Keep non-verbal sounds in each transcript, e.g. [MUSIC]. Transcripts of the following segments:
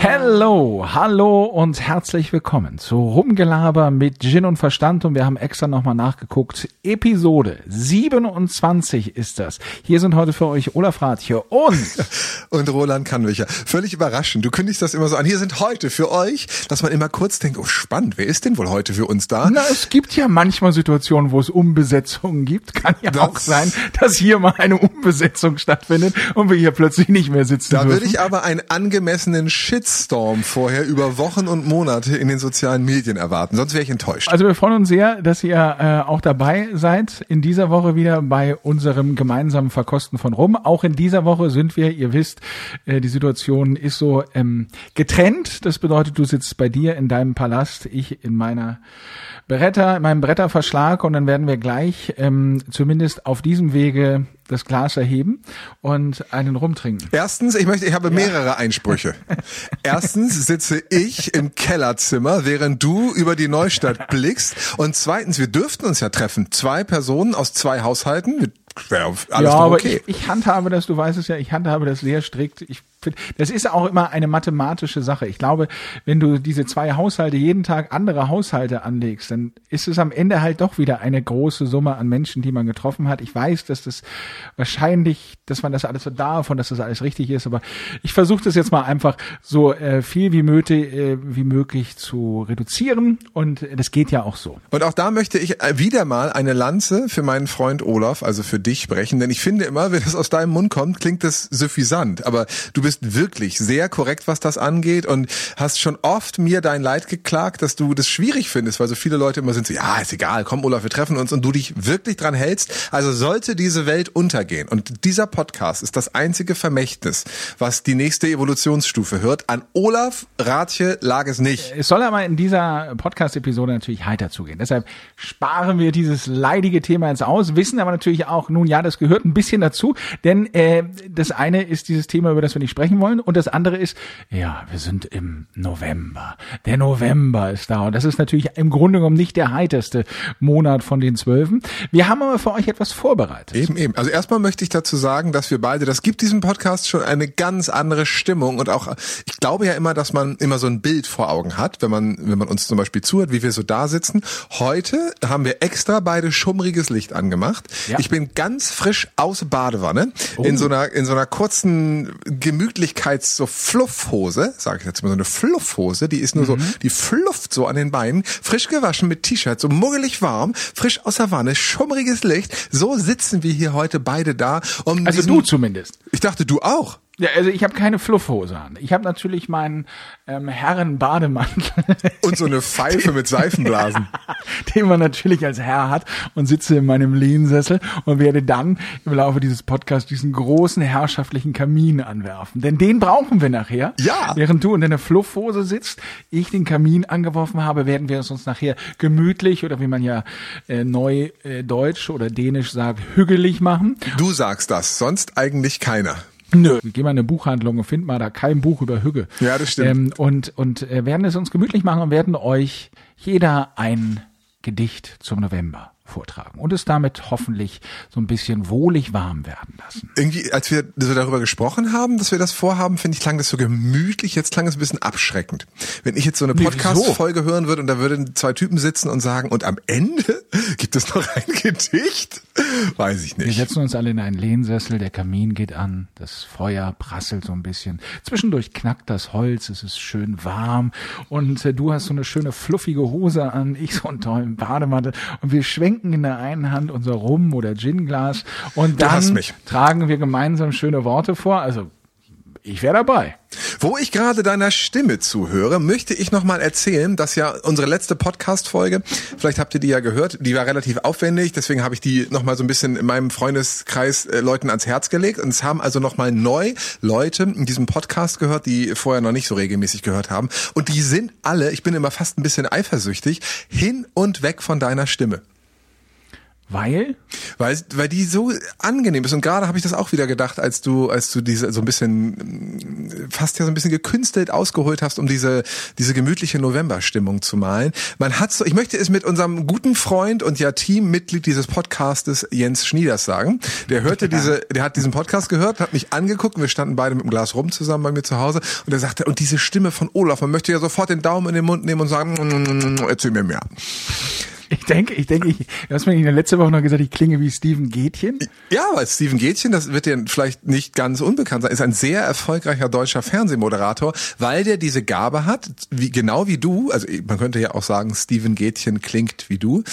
Hello, hallo und herzlich willkommen zu Rumgelaber mit Gin und Verstand und wir haben extra nochmal nachgeguckt. Episode 27 ist das. Hier sind heute für euch Olaf Rathje und [LAUGHS] und Roland Kannwicher. Völlig überraschend. Du kündigst das immer so an. Hier sind heute für euch, dass man immer kurz denkt, oh spannend, wer ist denn wohl heute für uns da? Na, es gibt ja manchmal Situationen, wo es Umbesetzungen gibt. Kann ja das auch sein, dass hier mal eine Umbesetzung stattfindet und wir hier plötzlich nicht mehr sitzen Da dürfen. würde ich aber einen angemessenen Shitstorm vorher über Wochen und Monate in den sozialen Medien erwarten. Sonst wäre ich enttäuscht. Also wir freuen uns sehr, dass ihr äh, auch dabei seid in dieser Woche wieder bei unserem gemeinsamen Verkosten von Rum. Auch in dieser Woche sind wir, ihr wisst, äh, die Situation ist so ähm, getrennt. Das bedeutet, du sitzt bei dir in deinem Palast, ich in meiner Beretta, in meinem Bretterverschlag und dann werden wir gleich ähm, zumindest auf diesem Wege das Glas erheben und einen rumtrinken. Erstens, ich möchte, ich habe mehrere Einsprüche. [LAUGHS] Erstens sitze ich im Kellerzimmer, während du über die Neustadt [LAUGHS] blickst. Und zweitens, wir dürften uns ja treffen. Zwei Personen aus zwei Haushalten. Wäre alles ja, aber okay. ich, ich handhabe das, du weißt es ja, ich handhabe das sehr strikt. Ich das ist auch immer eine mathematische Sache. Ich glaube, wenn du diese zwei Haushalte jeden Tag andere Haushalte anlegst, dann ist es am Ende halt doch wieder eine große Summe an Menschen, die man getroffen hat. Ich weiß, dass das wahrscheinlich, dass man das alles so darf und dass das alles richtig ist, aber ich versuche das jetzt mal einfach so äh, viel wie möglich, äh, wie möglich zu reduzieren und das geht ja auch so. Und auch da möchte ich äh, wieder mal eine Lanze für meinen Freund Olaf, also für dich sprechen, denn ich finde immer, wenn das aus deinem Mund kommt, klingt das suffisant, aber du bist wirklich sehr korrekt, was das angeht und hast schon oft mir dein Leid geklagt, dass du das schwierig findest, weil so viele Leute immer sind so, ja, ist egal, komm Olaf, wir treffen uns und du dich wirklich dran hältst. Also sollte diese Welt untergehen und dieser Podcast ist das einzige Vermächtnis, was die nächste Evolutionsstufe hört, an Olaf Rathje lag es nicht. Es soll aber in dieser Podcast-Episode natürlich heiter zugehen. Deshalb sparen wir dieses leidige Thema jetzt aus, wissen aber natürlich auch, nun ja, das gehört ein bisschen dazu, denn äh, das eine ist dieses Thema, über das wir nicht sprechen wollen und das andere ist, ja, wir sind im November. Der November ist da und das ist natürlich im Grunde genommen nicht der heiterste Monat von den zwölfen. Wir haben aber für euch etwas vorbereitet. Eben, eben. Also erstmal möchte ich dazu sagen, dass wir beide, das gibt diesem Podcast schon eine ganz andere Stimmung und auch, ich glaube ja immer, dass man immer so ein Bild vor Augen hat, wenn man, wenn man uns zum Beispiel zuhört, wie wir so da sitzen. Heute haben wir extra beide schummriges Licht angemacht. Ja. Ich bin ganz frisch aus Badewanne Oh. in so einer, in so einer kurzen Gemütlichkeits, so Fluffhose, sage ich jetzt mal so eine Fluffhose, die ist nur Mhm. so, die flufft so an den Beinen, frisch gewaschen mit T-Shirt, so muggelig warm, frisch aus der Wanne, schummriges Licht. So sitzen wir hier heute beide da. Um Also du zumindest. Ich dachte, du auch. Ja, also ich habe keine Fluffhose an. Ich habe natürlich meinen ähm, Herren-Bademantel. [LAUGHS] Und so eine Pfeife mit Seifenblasen. [LAUGHS] den man natürlich als Herr hat und sitze in meinem Lehnsessel und werde dann im Laufe dieses Podcasts diesen großen herrschaftlichen Kamin anwerfen. Denn den brauchen wir nachher. Ja. Während du in deiner Flufffhose sitzt, ich den Kamin angeworfen habe, werden wir es uns nachher gemütlich oder wie man ja äh, neu äh, Deutsch oder Dänisch sagt, hügelig machen. Du sagst das, sonst eigentlich keiner. Nö. Geh mal in eine Buchhandlung und find mal da kein Buch über Hügge. Ja, das stimmt. Ähm, und und äh, werden es uns gemütlich machen und werden euch jeder ein Gedicht zum November vortragen und es damit hoffentlich so ein bisschen wohlig warm werden lassen. Irgendwie, als wir so darüber gesprochen haben, dass wir das vorhaben, finde ich, klang das so gemütlich. Jetzt klang es ein bisschen abschreckend. Wenn ich jetzt so eine Podcast-Folge hören würde und da würden zwei Typen sitzen und sagen, und am Ende [LAUGHS] gibt es noch ein Gedicht? Weiß ich Wir nicht. setzen uns alle in einen Lehnsessel, der Kamin geht an, das Feuer prasselt so ein bisschen. Zwischendurch knackt das Holz, es ist schön warm und äh, du hast so eine schöne fluffige Hose an, ich so einen tollen Bademantel und wir schwenken in der einen Hand unser Rum- oder Ginglas und dann mich. tragen wir gemeinsam schöne Worte vor. Also ich wäre dabei. Wo ich gerade deiner Stimme zuhöre, möchte ich nochmal erzählen, dass ja unsere letzte Podcast-Folge, vielleicht habt ihr die ja gehört, die war relativ aufwendig, deswegen habe ich die nochmal so ein bisschen in meinem Freundeskreis äh, Leuten ans Herz gelegt. Und es haben also nochmal neu Leute in diesem Podcast gehört, die vorher noch nicht so regelmäßig gehört haben. Und die sind alle, ich bin immer fast ein bisschen eifersüchtig, hin und weg von deiner Stimme. Weil? Weil, weil die so angenehm ist. Und gerade habe ich das auch wieder gedacht, als du, als du diese so ein bisschen, fast ja so ein bisschen gekünstelt ausgeholt hast, um diese, diese gemütliche Novemberstimmung zu malen. Man hat so, ich möchte es mit unserem guten Freund und ja Teammitglied dieses Podcastes, Jens Schnieders, sagen. Der hörte diese, der hat diesen Podcast gehört, hat mich angeguckt und wir standen beide mit dem Glas rum zusammen bei mir zu Hause und er sagte, und diese Stimme von Olaf, man möchte ja sofort den Daumen in den Mund nehmen und sagen, mm, erzähl mir mehr. Ich denke, ich denke, ich, du hast mir in der letzten Woche noch gesagt, ich klinge wie Steven Gätchen. Ja, weil Steven Gätchen, das wird dir vielleicht nicht ganz unbekannt sein, ist ein sehr erfolgreicher deutscher Fernsehmoderator, weil der diese Gabe hat, wie, genau wie du, also man könnte ja auch sagen, Steven Gätchen klingt wie du,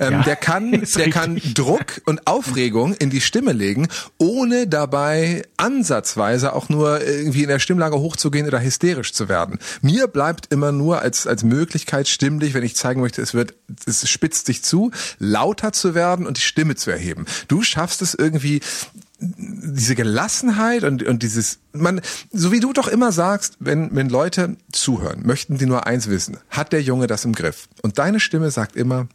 ähm, ja, der kann, [LAUGHS] der richtig. kann Druck und Aufregung in die Stimme legen, ohne dabei ansatzweise auch nur irgendwie in der Stimmlage hochzugehen oder hysterisch zu werden. Mir bleibt immer nur als, als Möglichkeit stimmlich, wenn ich zeigen möchte, es wird, es spitzt sich zu, lauter zu werden und die Stimme zu erheben. Du schaffst es irgendwie, diese Gelassenheit und, und dieses, man, so wie du doch immer sagst, wenn, wenn Leute zuhören, möchten die nur eins wissen. Hat der Junge das im Griff? Und deine Stimme sagt immer,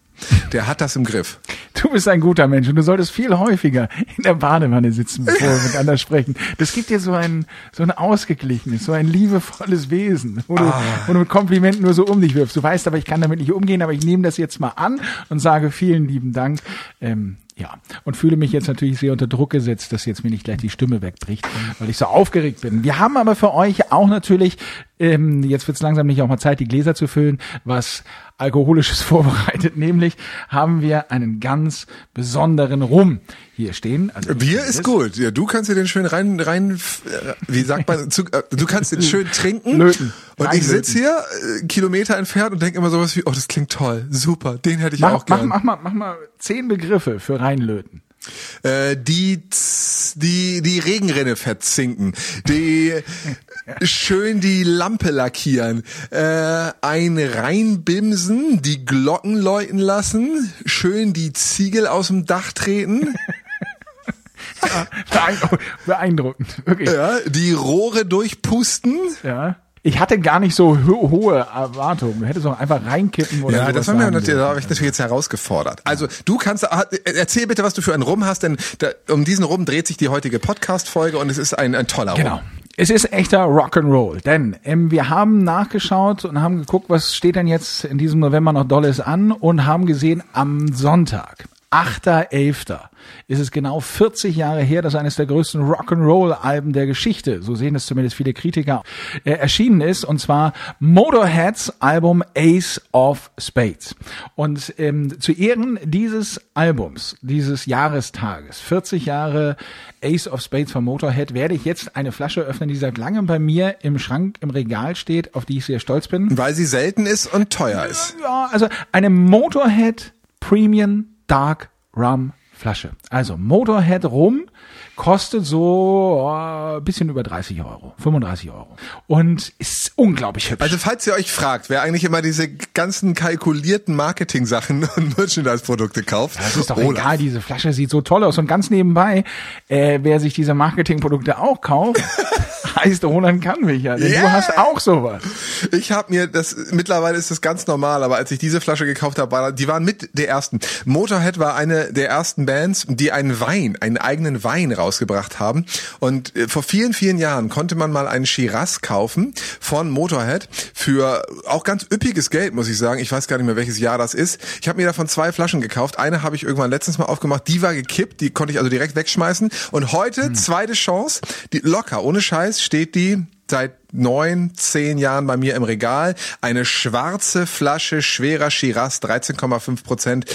der hat das im Griff. Du bist ein guter Mensch und du solltest viel häufiger in der Badewanne sitzen, bevor wir [LAUGHS] miteinander sprechen. Das gibt dir so ein, so ein ausgeglichenes, so ein liebevolles Wesen, wo du, ah. wo du mit Komplimenten nur so um dich wirfst. Du weißt aber, ich kann damit nicht umgehen, aber ich nehme das jetzt mal an und sage vielen lieben Dank. Ähm, ja, und fühle mich jetzt natürlich sehr unter Druck gesetzt, dass jetzt mir nicht gleich die Stimme wegbricht, weil ich so aufgeregt bin. Wir haben aber für euch auch natürlich, ähm, jetzt wird es langsam nicht auch mal Zeit, die Gläser zu füllen, was Alkoholisches [LAUGHS] vorbereitet. Nämlich haben wir einen ganz besonderen Rum hier stehen. Also Bier ist gut. Ja, du kannst dir den schön rein, rein, äh, wie sagt man, zu, äh, du kannst den schön trinken. Löten. Und ich sitze hier äh, Kilometer entfernt und denke immer sowas wie, oh, das klingt toll, super, den hätte ich mach, auch gerne. Mach, mach, mach, mach mal zehn Begriffe für reinlöten. Äh, die, die, die Regenrinne verzinken, die [LAUGHS] schön die Lampe lackieren, äh, ein reinbimsen, die Glocken läuten lassen, schön die Ziegel aus dem Dach treten. [LAUGHS] [LAUGHS] Beeindruckend, wirklich. Ja, die Rohre durchpusten. Ja. Ich hatte gar nicht so ho hohe Erwartungen. Du hättest auch einfach reinkippen oder Ja, das war mir natürlich, da habe ich natürlich jetzt herausgefordert. Also du kannst, erzähl bitte, was du für einen Rum hast, denn da, um diesen Rum dreht sich die heutige Podcast-Folge und es ist ein, ein toller Rum. Genau. Es ist echter Rock'n'Roll, denn ähm, wir haben nachgeschaut und haben geguckt, was steht denn jetzt in diesem November noch Dolles an und haben gesehen, am Sonntag, 8.11. ist es genau 40 Jahre her, dass eines der größten Rock'n'Roll-Alben der Geschichte, so sehen es zumindest viele Kritiker, äh, erschienen ist, und zwar Motorheads Album Ace of Spades. Und ähm, zu Ehren dieses Albums, dieses Jahrestages, 40 Jahre Ace of Spades von Motorhead, werde ich jetzt eine Flasche öffnen, die seit langem bei mir im Schrank, im Regal steht, auf die ich sehr stolz bin. Weil sie selten ist und teuer ist. Ja, also eine Motorhead Premium Dark Rum Flasche. Also Motorhead Rum kostet so oh, bisschen über 30 Euro, 35 Euro und ist unglaublich hübsch. Also falls ihr euch fragt, wer eigentlich immer diese ganzen kalkulierten Marketing-Sachen [LAUGHS] und Merchandise-Produkte kauft, das ist doch Olaf. egal. Diese Flasche sieht so toll aus und ganz nebenbei, äh, wer sich diese Marketing-Produkte auch kauft. [LAUGHS] [LAUGHS] heißt Roland Kannwicher, denn yeah. du hast auch sowas. Ich habe mir das mittlerweile ist das ganz normal, aber als ich diese Flasche gekauft habe, die waren mit der ersten. Motorhead war eine der ersten Bands, die einen Wein, einen eigenen Wein rausgebracht haben und äh, vor vielen vielen Jahren konnte man mal einen Shiraz kaufen von Motorhead für auch ganz üppiges Geld, muss ich sagen. Ich weiß gar nicht mehr welches Jahr das ist. Ich habe mir davon zwei Flaschen gekauft. Eine habe ich irgendwann letztens mal aufgemacht, die war gekippt, die konnte ich also direkt wegschmeißen und heute hm. zweite Chance, die locker ohne Scheiß steht die seit neun, zehn Jahren bei mir im Regal. Eine schwarze Flasche schwerer Shiraz, 13,5 Prozent,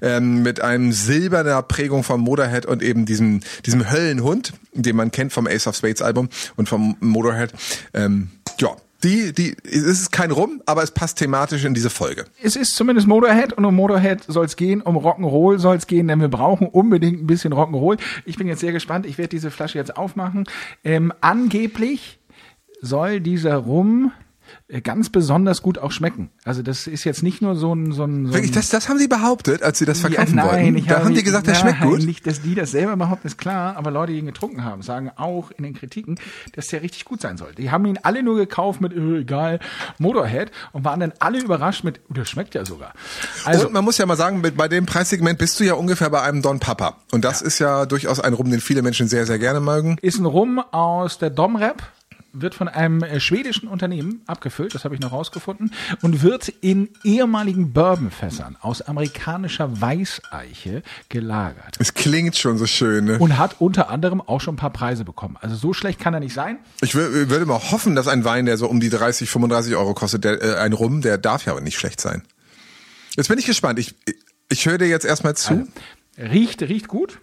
ähm, mit einem silberner Prägung vom Motorhead und eben diesem, diesem Höllenhund, den man kennt vom Ace of Spades Album und vom Motorhead. Ähm, ja, die, die, es ist kein Rum, aber es passt thematisch in diese Folge. Es ist zumindest Motorhead und um Motorhead soll es gehen, um Rock'n'Roll soll es gehen, denn wir brauchen unbedingt ein bisschen Rock'n'Roll. Ich bin jetzt sehr gespannt, ich werde diese Flasche jetzt aufmachen. Ähm, angeblich soll dieser Rum ganz besonders gut auch schmecken. Also das ist jetzt nicht nur so ein so ein, so Wirklich, ein das, das haben sie behauptet, als sie das verkaufen ja, nein, wollten. ich Da habe haben die gesagt, das schmeckt gut. Nicht, dass die das selber behaupten, ist klar, aber Leute, die ihn getrunken haben, sagen auch in den Kritiken, dass der richtig gut sein soll. Die haben ihn alle nur gekauft mit, äh, egal, Motorhead und waren dann alle überrascht mit, oh, der schmeckt ja sogar. Also, und man muss ja mal sagen, mit, bei dem Preissegment bist du ja ungefähr bei einem Don Papa. Und das ist ja durchaus ein Rum, den viele Menschen sehr, sehr gerne mögen. ist ein Rum aus der Domrep, wird von einem äh, schwedischen Unternehmen abgefüllt, das habe ich noch rausgefunden, und wird in ehemaligen Bourbonfässern aus amerikanischer Weißeiche gelagert. Es klingt schon so schön. Ne? Und hat unter anderem auch schon ein paar Preise bekommen. Also so schlecht kann er nicht sein. Ich wür- würde mal hoffen, dass ein Wein, der so um die 30, 35 Euro kostet, der, äh, ein Rum, der darf ja aber nicht schlecht sein. Jetzt bin ich gespannt. Ich, ich höre dir jetzt erstmal zu. Riecht, riecht gut.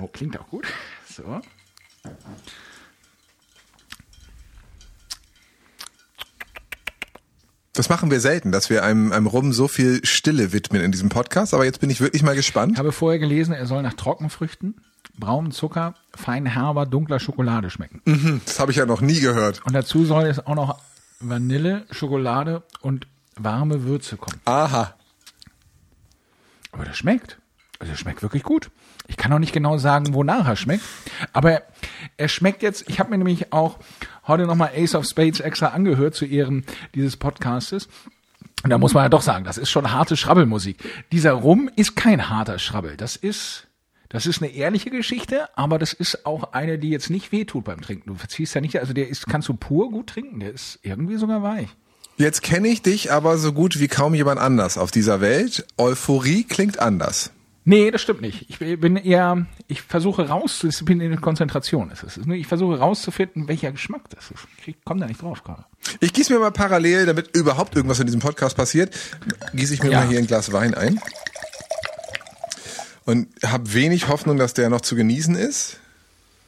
Oh, klingt auch gut. So. Das machen wir selten, dass wir einem, einem Rum so viel Stille widmen in diesem Podcast. Aber jetzt bin ich wirklich mal Ich gespannt. habe vorher gelesen, er soll nach Trockenfrüchten, braunem Zucker, fein herber, dunkler Schokolade schmecken. Hm, Das habe ich ja noch nie gehört. Und dazu soll es auch noch Vanille, Schokolade und warme Würze kommen. Aha. Aber das schmeckt. Also er schmeckt wirklich gut. Ich kann auch nicht genau sagen, wonach er schmeckt. Aber er schmeckt jetzt, ich habe mir nämlich auch heute nochmal Ace of Spades extra angehört zu Ehren dieses Podcastes. Und da muss man ja doch sagen, das ist schon harte Schrabbelmusik. Dieser Rum ist kein harter Schrabbel. Das ist, das ist eine ehrliche Geschichte, aber das ist auch eine, die jetzt nicht wehtut beim Trinken. Du verziehst ja nicht, also der ist, kannst du pur gut trinken. Der ist irgendwie sogar weich. Jetzt kenne ich dich aber so gut wie kaum jemand anders auf dieser Welt. Euphorie klingt anders. Nee, das stimmt nicht. Ich bin eher, ich versuche rauszu, ich bin in der Konzentration. Ist es. Ich versuche rauszufinden, welcher Geschmack das ist. Ich komme da nicht drauf gerade. Ich gieße mir mal parallel, damit überhaupt irgendwas in diesem Podcast passiert, gieße ich mir Ja. mal hier ein Glas Wein ein. Und habe wenig Hoffnung, dass der noch zu genießen ist.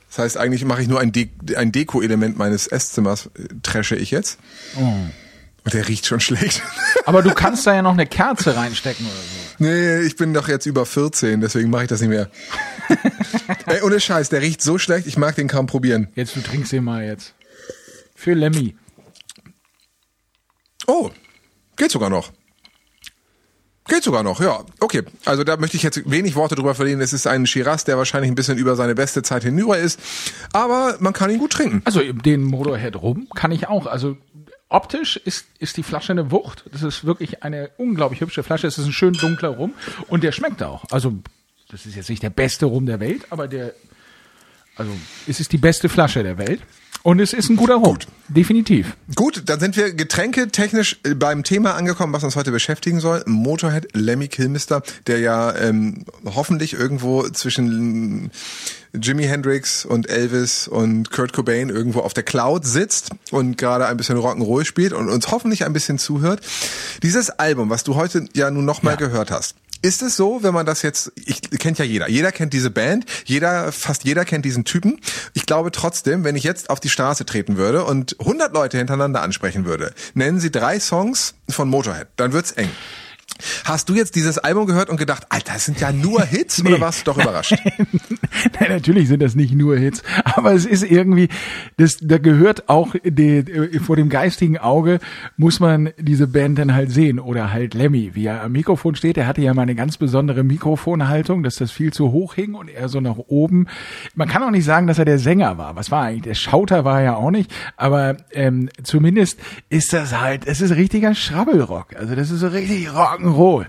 Das heißt, eigentlich mache ich nur ein, De ein Deko-Element meines Esszimmers, äh, tresche ich jetzt. Und der riecht schon schlecht. Aber du kannst da ja noch eine Kerze reinstecken oder so. Nee, ich bin doch jetzt über 14, deswegen mache ich das nicht mehr. [LAUGHS] Ey, ohne Scheiß, der riecht so schlecht, ich mag den kaum probieren. Jetzt, du trinkst den mal jetzt. Für Lemmy. Oh, geht sogar noch. Geht sogar noch, ja. Okay, also da möchte ich jetzt wenig Worte drüber verlieren. Es ist ein Shiraz, der wahrscheinlich ein bisschen über seine beste Zeit hinüber ist. Aber man kann ihn gut trinken. Also den Motorhead rum kann ich auch. Also optisch ist, ist die Flasche eine Wucht. Das ist wirklich eine unglaublich hübsche Flasche. Es ist ein schön dunkler Rum und der schmeckt auch. Also das ist jetzt nicht der beste Rum der Welt, aber der, also es ist die beste Flasche der Welt. Und es ist ein guter Rum. Definitiv. Gut, dann sind wir getränketechnisch äh, beim Thema angekommen, was uns heute beschäftigen soll. Motorhead Lemmy Kilmister, der ja ähm, hoffentlich irgendwo zwischen Jimi Hendrix und Elvis und Kurt Cobain irgendwo auf der Cloud sitzt und gerade ein bisschen Rock'n'Roll spielt und uns hoffentlich ein bisschen zuhört. Dieses Album, was du heute ja nun nochmal Ja. gehört hast, ist es so, wenn man das jetzt, ich kennt ja jeder, jeder kennt diese Band, jeder, fast jeder kennt diesen Typen. Ich glaube trotzdem, wenn ich jetzt auf die Straße treten würde und 100 Leute hintereinander ansprechen würde, nennen sie drei Songs von Motorhead, dann wird's eng. Hast du jetzt dieses Album gehört und gedacht, Alter, das sind ja nur Hits oder warst du doch überrascht? [LAUGHS] Nein, natürlich sind das nicht nur Hits, aber es ist irgendwie, das, da gehört auch die, vor dem geistigen Auge muss man diese Band dann halt sehen oder halt Lemmy, wie er am Mikrofon steht. Er hatte ja mal eine ganz besondere Mikrofonhaltung, dass das viel zu hoch hing und er so nach oben. Man kann auch nicht sagen, dass er der Sänger war. Was war eigentlich? Der Schauter war er ja auch nicht, aber ähm, zumindest ist das halt, es ist richtiger Schrabbelrock. Also das ist so richtig Rock'n'Roll.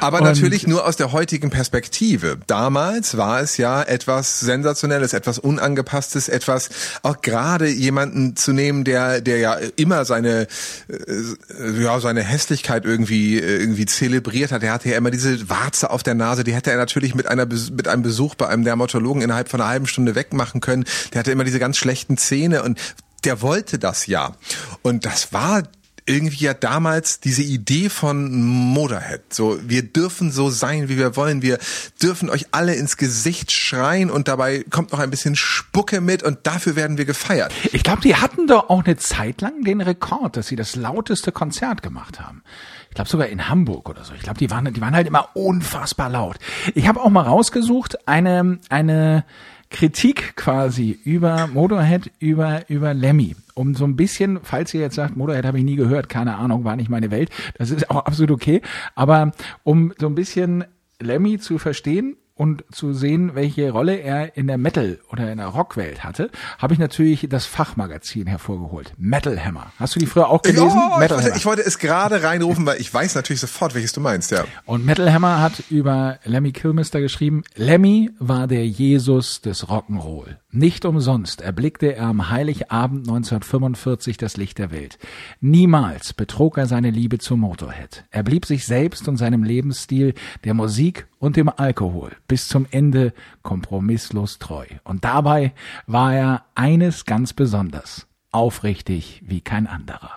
Aber Und- natürlich nur aus der heutigen Perspektive. Damals war es ja etwas Sensationelles, etwas Unangepasstes, etwas auch gerade jemanden zu nehmen, der der ja immer seine äh, ja seine Hässlichkeit irgendwie äh, irgendwie zelebriert hat. Er hatte ja immer diese Warze auf der Nase, die hätte er natürlich mit einer mit einem Besuch bei einem Dermatologen innerhalb von einer halben Stunde wegmachen können. Der hatte immer diese ganz schlechten Zähne und der wollte das ja. Und das war irgendwie ja damals diese Idee von Motorhead. So, wir dürfen so sein, wie wir wollen. Wir dürfen euch alle ins Gesicht schreien und dabei kommt noch ein bisschen Spucke mit und dafür werden wir gefeiert. Ich glaube, die hatten doch auch eine Zeit lang den Rekord, dass sie das lauteste Konzert gemacht haben. Ich glaube sogar in Hamburg oder so. Ich glaube, die waren, die waren halt immer unfassbar laut. Ich habe auch mal rausgesucht eine eine Kritik quasi über Motorhead, über über Lemmy. Um so ein bisschen, falls ihr jetzt sagt, Motorhead habe ich nie gehört, keine Ahnung, war nicht meine Welt, das ist auch absolut okay, aber um so ein bisschen Lemmy zu verstehen, und zu sehen, welche Rolle er in der Metal- oder in der Rockwelt hatte, habe ich natürlich das Fachmagazin hervorgeholt. Metal Hammer. Hast du die früher auch gelesen? Oh, Metal ich, wollte, Hammer. ich wollte es gerade reinrufen, weil ich weiß natürlich sofort, welches du meinst, ja. Und Metal Hammer hat über Lemmy Kilmister geschrieben, Lemmy war der Jesus des Rock'n'Roll. Nicht umsonst erblickte er am Heiligabend 1945 das Licht der Welt. Niemals betrog er seine Liebe zu Motorhead. Er blieb sich selbst und seinem Lebensstil, der Musik und dem Alkohol bis zum Ende kompromisslos treu. Und dabei war er eines ganz besonders, aufrichtig wie kein anderer.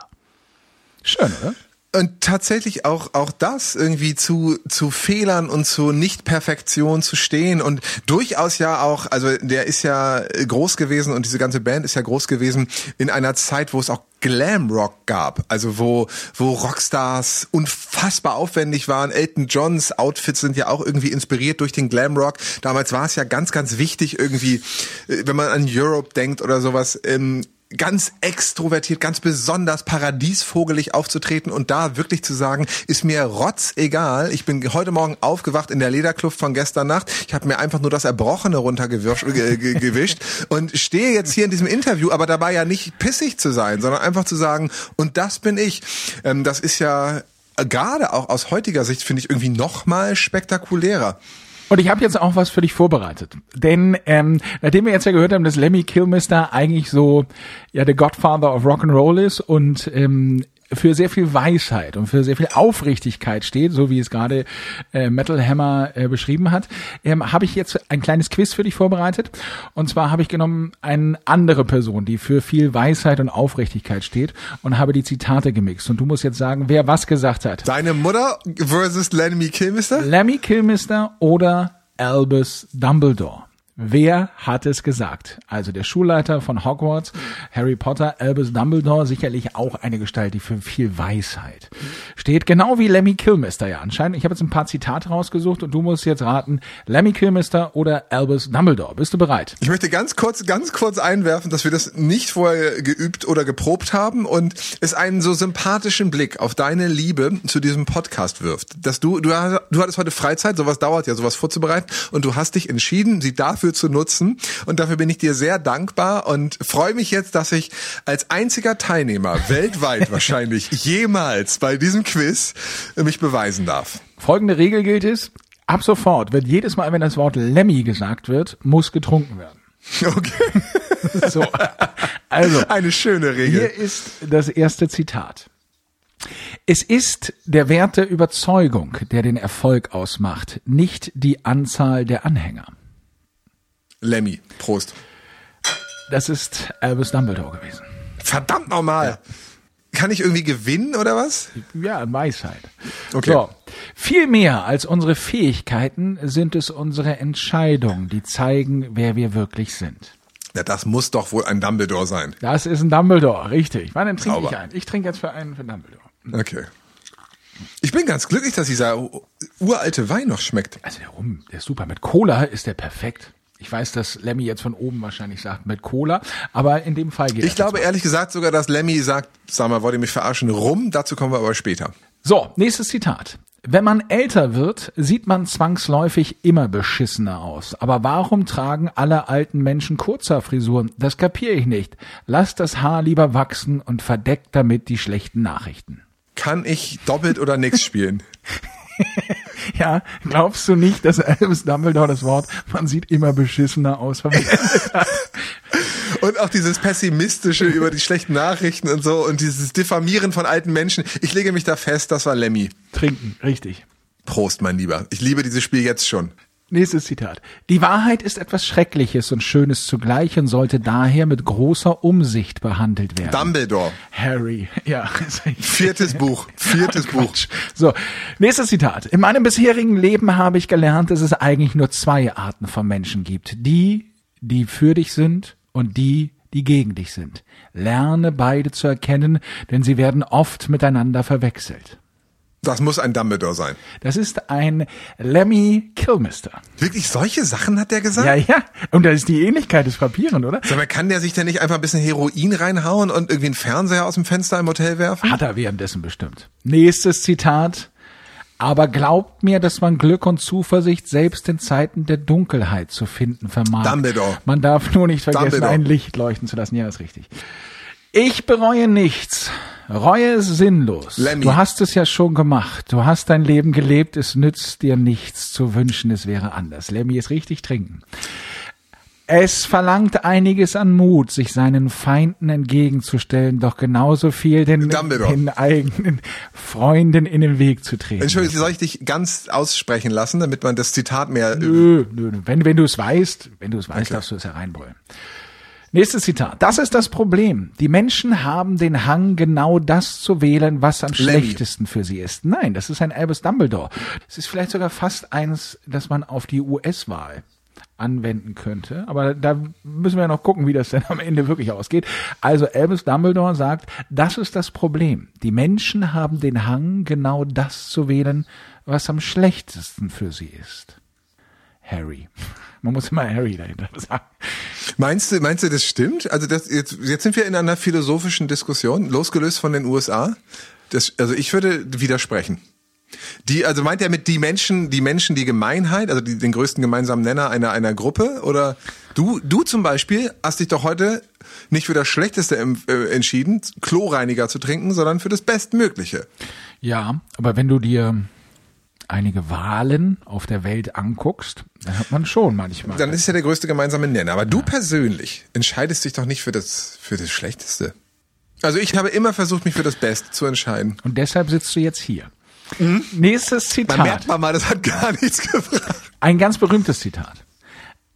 Schön, oder? Und tatsächlich auch, auch das irgendwie zu, zu Fehlern und zu Nicht-Perfektion zu stehen und durchaus ja auch, also der ist ja groß gewesen und diese ganze Band ist ja groß gewesen in einer Zeit, wo es auch Glamrock gab, also wo, wo Rockstars unfassbar aufwendig waren. Elton Johns Outfits sind ja auch irgendwie inspiriert durch den Glamrock. Damals war es ja ganz, ganz wichtig irgendwie, äh, wenn man an Europe denkt oder sowas, ähm, ganz extrovertiert, ganz besonders paradiesvogelig aufzutreten und da wirklich zu sagen, ist mir rotz egal. Ich bin heute Morgen aufgewacht in der Lederkluft von gestern Nacht. Ich habe mir einfach nur das Erbrochene runtergewischt [LAUGHS] und stehe jetzt hier in diesem Interview, aber dabei ja nicht pissig zu sein, sondern einfach zu sagen, und das bin ich. Ähm, das ist ja gerade auch aus heutiger Sicht, finde ich, irgendwie noch mal spektakulärer. Und ich habe jetzt auch was für dich vorbereitet. Denn ähm, nachdem wir jetzt ja gehört haben, dass Lemmy Kilmister eigentlich so ja der Godfather of Rock'n'Roll ist und ähm, für sehr viel Weisheit und für sehr viel Aufrichtigkeit steht, so wie es gerade äh, Metal Hammer äh, beschrieben hat, ähm, habe ich jetzt ein kleines Quiz für dich vorbereitet. Und zwar habe ich genommen eine andere Person, die für viel Weisheit und Aufrichtigkeit steht und habe die Zitate gemixt. Und du musst jetzt sagen, wer was gesagt hat. Deine Mutter versus Lemmy Kilmister? Lemmy Kilmister oder Albus Dumbledore. Wer hat es gesagt? Also der Schulleiter von Hogwarts, Harry Potter, Albus Dumbledore, sicherlich auch eine Gestalt, die für viel Weisheit steht. Genau wie Lemmy Kilmister ja anscheinend. Ich habe jetzt ein paar Zitate rausgesucht und du musst jetzt raten, Lemmy Kilmister oder Albus Dumbledore. Bist du bereit? Ich möchte ganz kurz, ganz kurz einwerfen, dass wir das nicht vorher geübt oder geprobt haben und es einen so sympathischen Blick auf deine Liebe zu diesem Podcast wirft. Dass du, du, du hattest heute Freizeit, sowas dauert ja, sowas vorzubereiten und du hast dich entschieden, sie dafür zu nutzen und dafür bin ich dir sehr dankbar und freue mich jetzt, dass ich als einziger Teilnehmer [LAUGHS] weltweit wahrscheinlich jemals bei diesem Quiz mich beweisen darf. Folgende Regel gilt es. Ab sofort wird jedes Mal, wenn das Wort Lemmy gesagt wird, muss getrunken werden. Okay. [LAUGHS] So. Also. Eine schöne Regel. Hier ist das erste Zitat. Es ist der Wert der Überzeugung, der den Erfolg ausmacht, nicht die Anzahl der Anhänger. Lemmy, Prost. Das ist Albus Dumbledore gewesen. Verdammt nochmal. Ja. Kann ich irgendwie gewinnen oder was? Ja, Weisheit. Okay. So. Viel mehr als unsere Fähigkeiten sind es unsere Entscheidungen, die zeigen, wer wir wirklich sind. Ja, das muss doch wohl ein Dumbledore sein. Das ist ein Dumbledore, richtig. Wann trinke ich einen? Ich trinke jetzt für einen für Dumbledore. Okay. Ich bin ganz glücklich, dass dieser uralte Wein noch schmeckt. Also der Rum, der ist super. Mit Cola ist der perfekt. Ich weiß, dass Lemmy jetzt von oben wahrscheinlich sagt mit Cola, aber in dem Fall geht Ich glaube ehrlich gesagt sogar, dass Lemmy sagt, sag mal, wollt ihr mich verarschen? Rum, dazu kommen wir aber später. So, nächstes Zitat. Wenn man älter wird, sieht man zwangsläufig immer beschissener aus. Aber warum tragen alle alten Menschen Kurzhaarfrisuren? Das kapiere ich nicht. Lasst das Haar lieber wachsen und verdeckt damit die schlechten Nachrichten. Kann ich doppelt oder nix spielen? [LAUGHS] [LAUGHS] ja, glaubst du nicht, dass Albus Dumbledore das Wort, man sieht immer beschissener aus, verwendet hat? [LAUGHS] Und auch dieses Pessimistische über die schlechten Nachrichten und so und dieses Diffamieren von alten Menschen. Ich lege mich da fest, das war Lemmy. Trinken, richtig. Prost, mein Lieber. Ich liebe dieses Spiel jetzt schon. Nächstes Zitat. Die Wahrheit ist etwas Schreckliches und Schönes zugleich und sollte daher mit großer Umsicht behandelt werden. Dumbledore. Harry, [LAUGHS] ja. Viertes [LAUGHS] Buch. Viertes Buch. So, nächstes Zitat. In meinem bisherigen Leben habe ich gelernt, dass es eigentlich nur zwei Arten von Menschen gibt. Die, die für dich sind und die, die gegen dich sind. Lerne beide zu erkennen, denn sie werden oft miteinander verwechselt. Das muss ein Dumbledore sein. Das ist ein Lemmy Kilmister. Wirklich solche Sachen hat der gesagt? Ja, ja. Und da ist die Ähnlichkeit des Frappierend, oder? Sag mal, kann der sich denn nicht einfach ein bisschen Heroin reinhauen und irgendwie einen Fernseher aus dem Fenster im Hotel werfen? Hat er währenddessen bestimmt. Nächstes Zitat. Aber glaubt mir, dass man Glück und Zuversicht selbst in Zeiten der Dunkelheit zu finden vermag. Dumbledore. Man darf nur nicht vergessen, Dumbledore. ein Licht leuchten zu lassen. Ja, ist richtig. Ich bereue nichts. Reue ist sinnlos. Lemmy. Du hast es ja schon gemacht. Du hast dein Leben gelebt. Es nützt dir nichts zu wünschen, es wäre anders. Lemmy ist richtig trinken. Es verlangt einiges an Mut, sich seinen Feinden entgegenzustellen, doch genauso viel den, den eigenen Freunden in den Weg zu treten. Entschuldigung, soll ich dich ganz aussprechen lassen, damit man das Zitat mehr... Nö, nö, nö. Wenn, wenn du es weißt, wenn du es weißt, darfst du es hereinbrüllen. Nächstes Zitat. Das ist das Problem. Die Menschen haben den Hang, genau das zu wählen, was am Lemmy. schlechtesten für sie ist. Nein, das ist ein Albus Dumbledore. Das ist vielleicht sogar fast eins, das man auf die US-Wahl anwenden könnte. Aber da müssen wir ja noch gucken, wie das denn am Ende wirklich ausgeht. Also Albus Dumbledore sagt, das ist das Problem. Die Menschen haben den Hang, genau das zu wählen, was am schlechtesten für sie ist. Harry. Man muss immer Harry dahinter [LAUGHS] sagen. Meinst du, meinst du, das stimmt? Also das, jetzt, jetzt sind wir in einer philosophischen Diskussion, losgelöst von den USA. Das, also ich würde widersprechen. Die, also meint er mit die Menschen, die Menschen, die Gemeinheit, also die, den größten gemeinsamen Nenner einer, einer Gruppe? Oder du, du zum Beispiel hast dich doch heute nicht für das Schlechteste äh, entschieden, Kloreiniger zu trinken, sondern für das Bestmögliche. Ja, aber wenn du dir einige Wahlen auf der Welt anguckst, dann hat man schon manchmal. Dann ist ja der größte gemeinsame Nenner. Aber du persönlich entscheidest dich doch nicht für das, für das Schlechteste. Also ich habe immer versucht, mich für das Beste zu entscheiden. Und deshalb sitzt du jetzt hier. Nächstes Man Zitat. merkt mal, das hat gar nichts gebracht. Ein ganz berühmtes Zitat.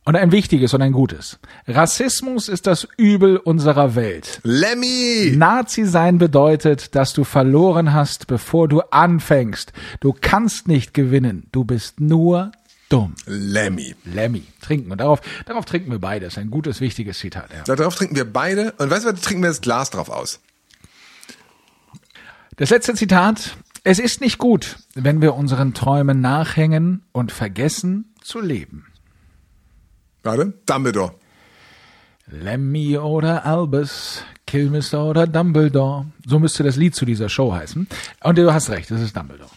Und ein wichtiges und ein gutes. Rassismus ist das Übel unserer Welt. Lemmy! Nazi sein bedeutet, dass du verloren hast, bevor du anfängst. Du kannst nicht gewinnen. Du bist nur dumm. Lemmy. Lemmy. Trinken. Und darauf, darauf trinken wir beide. Das ist ein gutes, wichtiges Zitat. Ja. Darauf trinken wir beide. Und weißt du was, trinken wir das Glas drauf aus. Das letzte Zitat. Es ist nicht gut, wenn wir unseren Träumen nachhängen und vergessen zu leben. Warte. Dumbledore. Lemmy oder Albus, Kilmister oder Dumbledore. So müsste das Lied zu dieser Show heißen. Und du hast recht, das ist Dumbledore.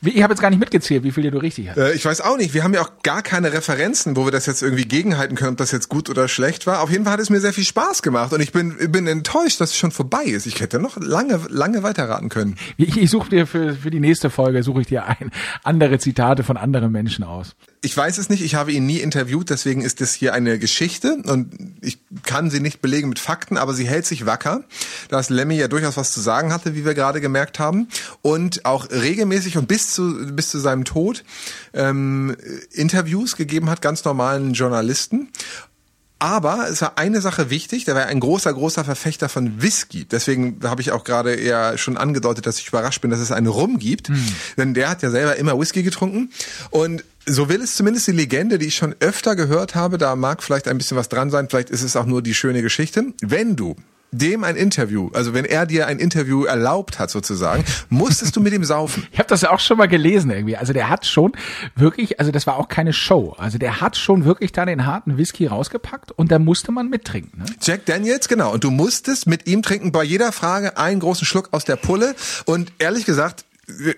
Ich habe jetzt gar nicht mitgezählt, wie viele du richtig hast. Äh, ich weiß auch nicht. Wir haben ja auch gar keine Referenzen, wo wir das jetzt irgendwie gegenhalten können, ob das jetzt gut oder schlecht war. Auf jeden Fall hat es mir sehr viel Spaß gemacht und ich bin, bin enttäuscht, dass es schon vorbei ist. Ich hätte noch lange, lange weiterraten können. Ich, ich suche dir für, für die nächste Folge, suche ich dir ein, andere Zitate von anderen Menschen aus. Ich weiß es nicht, ich habe ihn nie interviewt, deswegen ist das hier eine Geschichte und ich kann sie nicht belegen mit Fakten, aber sie hält sich wacker, dass Lemmy ja durchaus was zu sagen hatte, wie wir gerade gemerkt haben und auch regelmäßig und bis zu, bis zu seinem Tod ähm, Interviews gegeben hat, ganz normalen Journalisten. Aber es war eine Sache wichtig, der war ein großer, großer Verfechter von Whisky. Deswegen habe ich auch gerade eher schon angedeutet, dass ich überrascht bin, dass es einen Rum gibt. Denn der hat ja selber immer Whisky getrunken. Und so will es zumindest die Legende, die ich schon öfter gehört habe, da mag vielleicht ein bisschen was dran sein, vielleicht ist es auch nur die schöne Geschichte. Wenn du dem ein Interview, also wenn er dir ein Interview erlaubt hat sozusagen, musstest du mit ihm saufen. [LAUGHS] Ich habe das ja auch schon mal gelesen irgendwie. Also der hat schon wirklich, also das war auch keine Show. Also der hat schon wirklich da den harten Whisky rausgepackt und da musste man mittrinken. Ne? Jack Daniels, genau. Und du musstest mit ihm trinken bei jeder Frage einen großen Schluck aus der Pulle. Und ehrlich gesagt,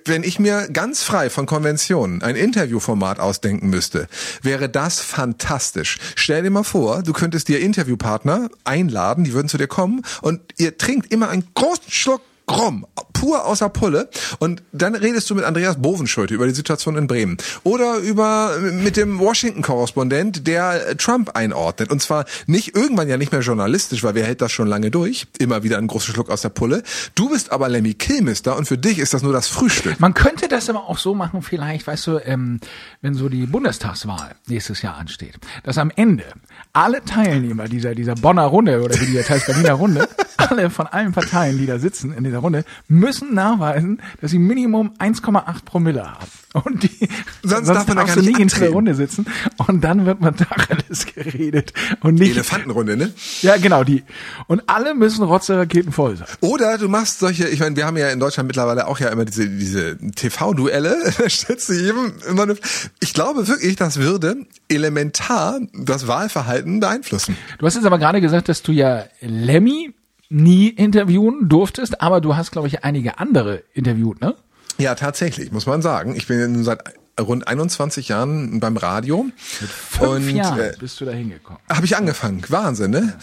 wenn ich mir ganz frei von Konventionen ein Interviewformat ausdenken müsste, wäre das fantastisch. Stell dir mal vor, du könntest dir Interviewpartner einladen, die würden zu dir kommen und ihr trinkt immer einen großen Schluck Rum, pur außer Pulle. Und dann redest du mit Andreas Bovenschulte über die Situation in Bremen. Oder über mit dem Washington-Korrespondent, der Trump einordnet. Und zwar nicht irgendwann ja nicht mehr journalistisch, weil wer hält das schon lange durch? Immer wieder einen großen Schluck aus der Pulle. Du bist aber Lemmy Kilmister und für dich ist das nur das Frühstück. Man könnte das aber auch so machen, vielleicht, weißt du, ähm, wenn so die Bundestagswahl nächstes Jahr ansteht, dass am Ende alle Teilnehmer dieser, dieser Bonner Runde oder wie die jetzt heißt, Berliner Runde, [LAUGHS] alle von allen Parteien, die da sitzen in dieser Runde, müssen müssen nachweisen, dass sie Minimum 1,8 Promille haben. Und die, Sonst darf man da darfst gar du nicht in der. Runde sitzen und dann wird man Tacheles geredet und nicht. Elefantenrunde, ne? Ja, genau, die. Und alle müssen Rotze-Raketen voll sein. Oder du machst solche, ich meine, wir haben ja in Deutschland mittlerweile auch ja immer diese, diese TV-Duelle, [LAUGHS] da stellst du jedem immer eine, ich glaube wirklich, das würde elementar das Wahlverhalten beeinflussen. Du hast jetzt aber gerade gesagt, dass du ja Lemmy nie interviewen durftest, aber du hast, glaube ich, einige andere interviewt, ne? Ja, tatsächlich, muss man sagen. Ich bin ja nun seit rund 21 Jahren beim Radio. Fünf Jahren äh, bist du da hingekommen. Habe ich angefangen, Wahnsinn, ne?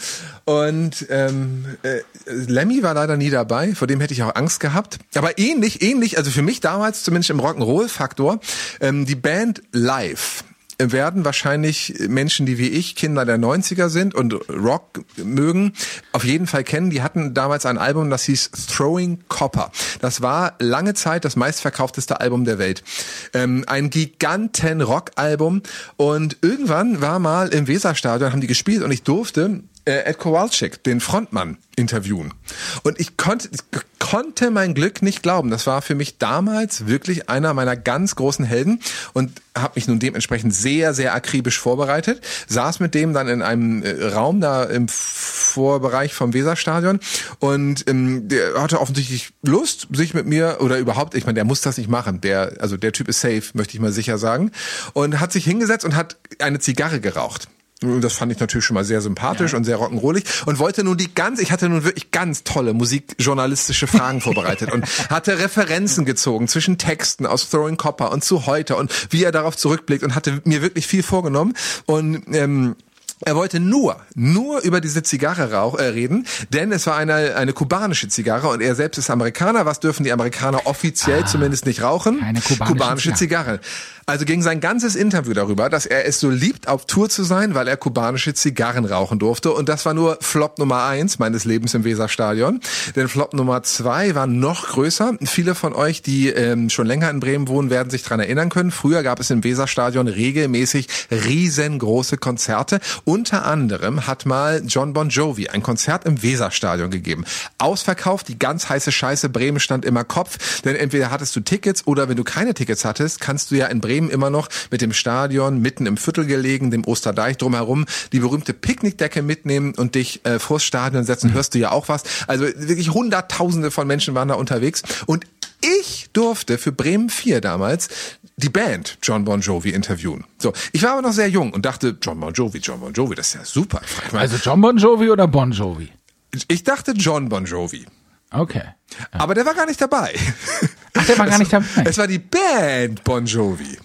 Und ähm, äh, Lemmy war leider nie dabei, vor dem hätte ich auch Angst gehabt. Aber ähnlich, ähnlich, also für mich damals zumindest im Rock'n'Roll-Faktor, ähm, die Band Live werden wahrscheinlich Menschen, die wie ich Kinder der 90er sind und Rock mögen, auf jeden Fall kennen. Die hatten damals ein Album, das hieß Throwing Copper. Das war lange Zeit das meistverkaufteste Album der Welt. Ähm, ein giganten Rockalbum und irgendwann war mal im Weserstadion, haben die gespielt und ich durfte äh, Ed Kowalczyk, den Frontmann, interviewen. Und ich konnte, ich konnte mein Glück nicht glauben. Das war für mich damals wirklich einer meiner ganz großen Helden und habe mich nun dementsprechend sehr, sehr akribisch vorbereitet. Saß mit dem dann in einem äh, Raum da im Vorbereich vom Weserstadion und ähm, der hatte offensichtlich Lust, sich mit mir oder überhaupt, ich meine, der muss das nicht machen. Der, also der Typ ist safe, möchte ich mal sicher sagen. Und hat sich hingesetzt und hat eine Zigarre geraucht. Und Das fand ich natürlich schon mal sehr sympathisch und sehr rock'n'rollig und wollte nun die ganz, ich hatte nun wirklich ganz tolle musikjournalistische Fragen vorbereitet und [LAUGHS] hatte Referenzen gezogen zwischen Texten aus Throwing Copper und zu heute und wie er darauf zurückblickt und hatte mir wirklich viel vorgenommen und ähm, er wollte nur, nur über diese Zigarre rauch, äh, reden, denn es war eine, eine kubanische Zigarre und er selbst ist Amerikaner. Was dürfen die Amerikaner offiziell zumindest nicht rauchen? keine kubanische Zigarre. Also ging sein ganzes Interview darüber, dass er es so liebt, auf Tour zu sein, weil er kubanische Zigarren rauchen durfte. Und das war nur Flop Nummer eins meines Lebens im Weserstadion. Denn Flop Nummer zwei war noch größer. Viele von euch, die ähm, schon länger in Bremen wohnen, werden sich dran erinnern können. Früher gab es im Weserstadion regelmäßig riesengroße Konzerte. Unter anderem hat mal John Bon Jovi ein Konzert im Weserstadion gegeben. Ausverkauft, die ganz heiße Scheiße. Bremen stand immer Kopf. Denn entweder hattest du Tickets oder wenn du keine Tickets hattest, kannst du ja in Bremen immer noch mit dem Stadion mitten im Viertel gelegen, dem Osterdeich drumherum, die berühmte Picknickdecke mitnehmen und dich äh, vors Stadion setzen. Hörst du ja auch was. Also wirklich Hunderttausende von Menschen waren da unterwegs. Und ich durfte für Bremen 4 damals die Band John Bon Jovi interviewen. So, ich war aber noch sehr jung und dachte, John Bon Jovi, John Bon Jovi, das ist ja super. Ich, meine, Also John Bon Jovi oder Bon Jovi? ich dachte John Bon Jovi. Okay. Aber der war gar nicht dabei. Ach, der war gar [LAUGHS] nicht dabei. Es war die Band Bon Jovi.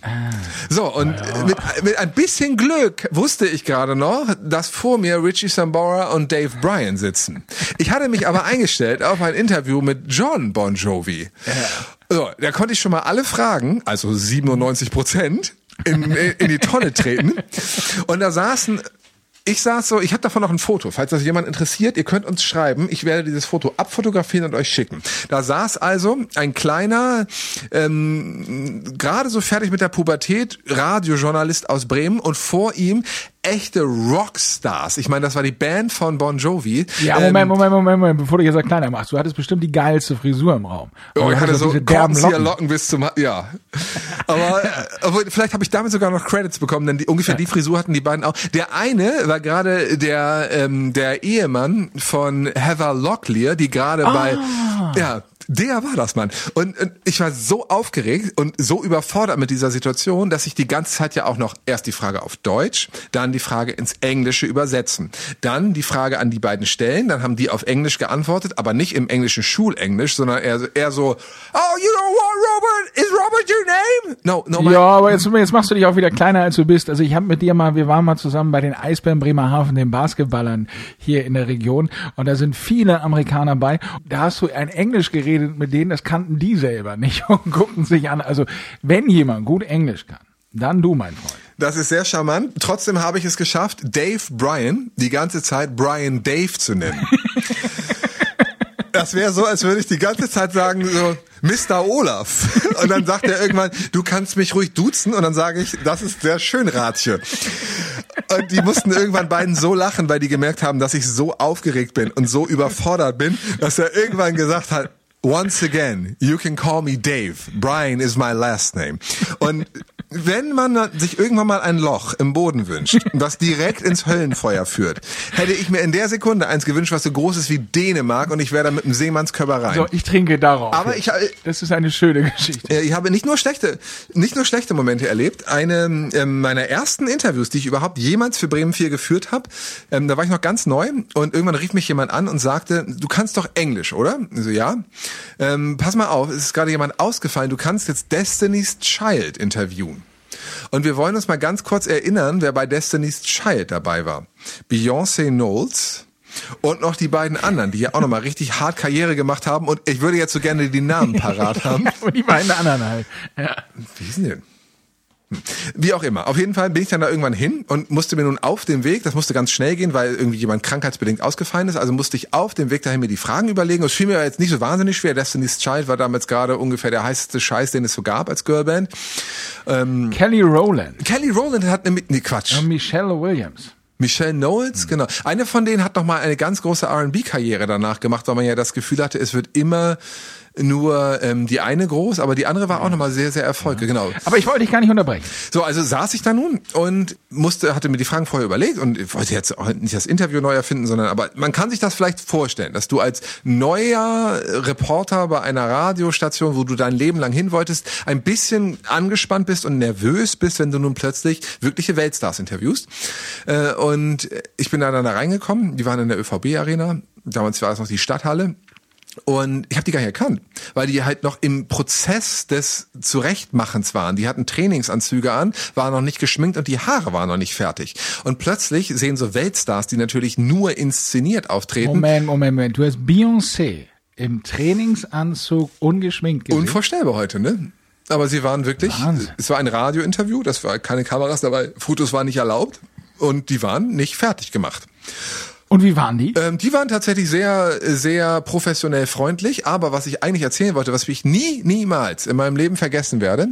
So, und mit, mit ein bisschen Glück wusste ich gerade noch, dass vor mir Richie Sambora und Dave Bryan sitzen. Ich hatte mich aber [LAUGHS] eingestellt auf ein Interview mit John Bon Jovi. So, da konnte ich schon mal alle Fragen, also 97 Prozent, in, in die Tonne treten. Und da saßen ich saß so, ich habe davon noch ein Foto, falls das jemand interessiert, ihr könnt uns schreiben, ich werde dieses Foto abfotografieren und euch schicken. Da saß also ein kleiner, ähm, gerade so fertig mit der Pubertät, Radiojournalist aus Bremen und vor ihm echte Rockstars. Ich meine, das war die Band von Bon Jovi. Ja, Ähm, Moment, Moment, Moment, Moment, bevor du jetzt so kleiner machst. Du hattest bestimmt die geilste Frisur im Raum. Oh, Du ich hatte so Korkenzieher Locken. Locken bis zum, ja. Aber, [LAUGHS] äh, aber vielleicht habe ich damit sogar noch Credits bekommen, denn die, ungefähr die Frisur hatten die beiden auch. Der eine war gerade der, ähm, der Ehemann von Heather Locklear, die gerade bei, ja, der war das, Mann. Und, und ich war so aufgeregt und so überfordert mit dieser Situation, dass ich die ganze Zeit ja auch noch erst die Frage auf Deutsch, dann die Frage ins Englische übersetzen, dann die Frage an die beiden stellen, dann haben die auf Englisch geantwortet, aber nicht im englischen Schulenglisch, sondern eher, so- eher so, oh, you know what, Robert? Is Robert your name? No, no, Ja, aber jetzt, jetzt machst du dich auch wieder kleiner, als du bist. Also ich habe mit dir mal, wir waren mal zusammen bei den Eisbären Bremerhaven, den Basketballern hier in der Region. Und da sind viele Amerikaner bei. Da hast du ein Englisch geredet mit denen, das kannten die selber nicht [LAUGHS] und gucken sich an. Also wenn jemand gut Englisch kann, dann du, mein Freund. Das ist sehr charmant. Trotzdem habe ich es geschafft, Dave Bryan die ganze Zeit Brian Dave zu nennen. Das wäre so, als würde ich die ganze Zeit sagen, so, Mr. Olaf. Und dann sagt er irgendwann, du kannst mich ruhig duzen. Und dann sage ich, das ist sehr schön, Ratje. Und die mussten irgendwann beiden so lachen, weil die gemerkt haben, dass ich so aufgeregt bin und so überfordert bin, dass er irgendwann gesagt hat, Once again, you can call me Dave. Brian is my last name. Wenn man sich irgendwann mal ein Loch im Boden wünscht, [LAUGHS] das direkt ins Höllenfeuer führt, hätte ich mir in der Sekunde eins gewünscht, was so groß ist wie Dänemark und ich wäre da mit einem Seemannskörper rein. So, ich trinke darauf. Aber ich, das ist eine schöne Geschichte. Ich habe nicht nur schlechte, nicht nur schlechte Momente erlebt. Eine ähm, meiner ersten Interviews, die ich überhaupt jemals für Bremen 4 geführt habe, ähm, da war ich noch ganz neu und irgendwann rief mich jemand an und sagte, du kannst doch Englisch, oder? So, ja. Ähm, pass mal auf, es ist gerade jemand ausgefallen, du kannst jetzt Destiny's Child interviewen. Und wir wollen uns mal ganz kurz erinnern, wer bei Destiny's Child dabei war. Beyoncé Knowles, und noch die beiden anderen, die ja auch nochmal richtig hart Karriere gemacht haben. Und ich würde jetzt so gerne die Namen parat [LAUGHS] haben. und die beiden anderen halt. Ja. Wie ist denn? Wie auch immer. Auf jeden Fall bin ich dann da irgendwann hin und musste mir nun auf dem Weg, das musste ganz schnell gehen, weil irgendwie jemand krankheitsbedingt ausgefallen ist, also musste ich auf dem Weg dahin mir die Fragen überlegen. Es fiel mir jetzt nicht so wahnsinnig schwer. Destiny's Child war damals gerade ungefähr der heißeste Scheiß, den es so gab als Girlband. Ähm, Kelly Rowland. Kelly Rowland hat eine, nee, Quatsch. Und Michelle Williams. Michelle Knowles, mhm. genau. Eine von denen hat noch mal eine ganz große R&B-Karriere danach gemacht, weil man ja das Gefühl hatte, es wird immer nur ähm, die eine groß, aber die andere war auch nochmal sehr, sehr erfolgreich, genau. Aber ich wollte dich gar nicht unterbrechen. So, also saß ich da nun und musste, hatte mir die Fragen vorher überlegt und ich wollte jetzt auch nicht das Interview neu erfinden, sondern aber man kann sich das vielleicht vorstellen, dass du als neuer Reporter bei einer Radiostation, wo du dein Leben lang hin wolltest, ein bisschen angespannt bist und nervös bist, wenn du nun plötzlich wirkliche Weltstars interviewst. Äh, und ich bin da dann da reingekommen, die waren in der ÖVB-Arena, damals war es noch die Stadthalle und ich habe die gar nicht erkannt, weil die halt noch im Prozess des Zurechtmachens waren. Die hatten Trainingsanzüge an, waren noch nicht geschminkt und die Haare waren noch nicht fertig. Und plötzlich sehen so Weltstars, die natürlich nur inszeniert auftreten. Moment, Moment, Moment. Du hast Beyoncé im Trainingsanzug ungeschminkt gesehen. Unvorstellbar heute, ne? Aber sie waren wirklich, Wahnsinn. es war ein Radiointerview, das war keine Kameras dabei, Fotos waren nicht erlaubt und die waren nicht fertig gemacht. Und wie waren die? Ähm, die waren tatsächlich sehr, sehr professionell freundlich. Aber was ich eigentlich erzählen wollte, was ich nie, niemals in meinem Leben vergessen werde,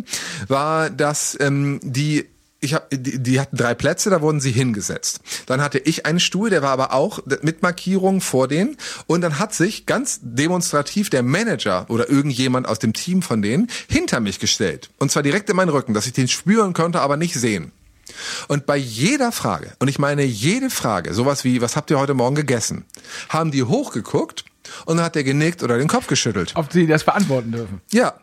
war, dass ähm, die ich hab, die, die hatten drei Plätze, da wurden sie hingesetzt. Dann hatte ich einen Stuhl, der war aber auch mit Markierung vor denen. Und dann hat sich ganz demonstrativ der Manager oder irgendjemand aus dem Team von denen hinter mich gestellt. Und zwar direkt in meinen Rücken, dass ich den spüren konnte, aber nicht sehen. Und bei jeder Frage, und ich meine jede Frage, sowas wie, was habt ihr heute Morgen gegessen, haben die hochgeguckt und dann hat er genickt oder den Kopf geschüttelt. Ob sie das beantworten dürfen. Ja.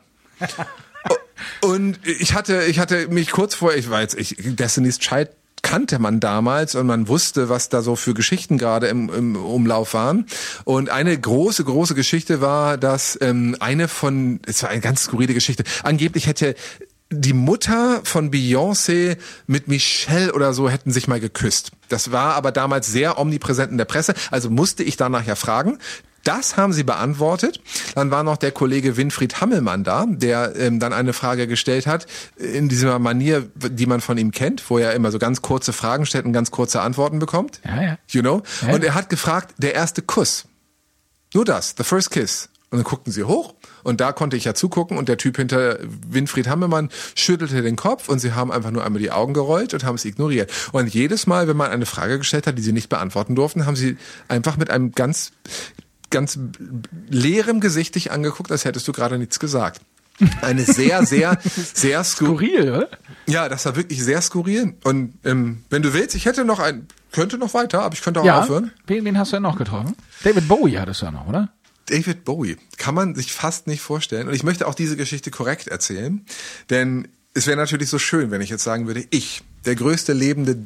[LAUGHS] und ich hatte, ich hatte mich kurz vor, ich war jetzt, ich, Destiny's Child kannte man damals und man wusste, was da so für Geschichten gerade im, im Umlauf waren. Und eine große, große Geschichte war, dass ähm, eine von, es war eine ganz skurrile Geschichte, angeblich hätte die Mutter von Beyoncé mit Michelle oder so hätten sich mal geküsst. Das war aber damals sehr omnipräsent in der Presse, also musste ich danach ja fragen. Das haben sie beantwortet. Dann war noch der Kollege Winfried Hammelmann da, der ähm, dann eine Frage gestellt hat, in dieser Manier, die man von ihm kennt, wo er immer so ganz kurze Fragen stellt und ganz kurze Antworten bekommt. Ja, ja. You know? Ja. Und er hat gefragt, der erste Kuss. Nur das, the first kiss. Und dann guckten sie hoch und da konnte ich ja zugucken und der Typ hinter Winfried Hammermann schüttelte den Kopf und sie haben einfach nur einmal die Augen gerollt und haben es ignoriert. Und jedes Mal, wenn man eine Frage gestellt hat, die sie nicht beantworten durften, haben sie einfach mit einem ganz, ganz leerem Gesicht dich angeguckt, als hättest du gerade nichts gesagt. Eine sehr, sehr, [LAUGHS] sehr skurril, oder? Ja, das war wirklich sehr skurril. Und ähm, wenn du willst, ich hätte noch ein, könnte noch weiter, aber ich könnte auch ja, aufhören. Wen, wen hast du denn noch getroffen? David Bowie hattest du ja noch, oder? David Bowie kann man sich fast nicht vorstellen. Und ich möchte auch diese Geschichte korrekt erzählen, denn es wäre natürlich so schön, wenn ich jetzt sagen würde, ich, der größte lebende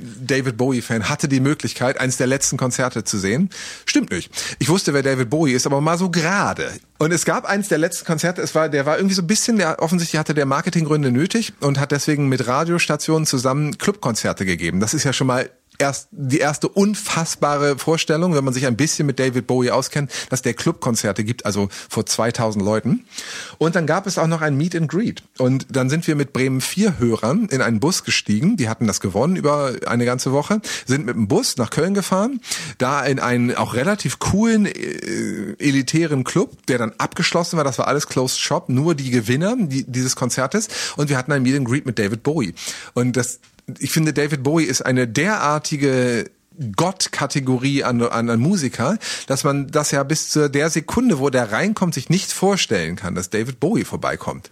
David Bowie-Fan, hatte die Möglichkeit, eines der letzten Konzerte zu sehen. Stimmt nicht. Ich wusste, wer David Bowie ist, aber mal so gerade. Und es gab eines der letzten Konzerte, es war, der war irgendwie so ein bisschen, der, offensichtlich hatte der Marketinggründe nötig und hat deswegen mit Radiostationen zusammen Clubkonzerte gegeben. Das ist ja schon mal erst die erste unfassbare Vorstellung, wenn man sich ein bisschen mit David Bowie auskennt, dass der Clubkonzerte gibt, also vor 2000 Leuten. Und dann gab es auch noch ein Meet and Greet. Und dann sind wir mit Bremen 4 Hörern in einen Bus gestiegen. Die hatten das gewonnen über eine ganze Woche, sind mit dem Bus nach Köln gefahren, da in einen auch relativ coolen, äh, elitären Club, der dann abgeschlossen war. Das war alles Closed Shop, nur die Gewinner die, dieses Konzertes. Und wir hatten ein Meet and Greet mit David Bowie. Und das ich finde, David Bowie ist eine derartige Gott-Kategorie an, an, an Musiker, dass man das ja bis zu der Sekunde, wo der reinkommt, sich nicht vorstellen kann, dass David Bowie vorbeikommt.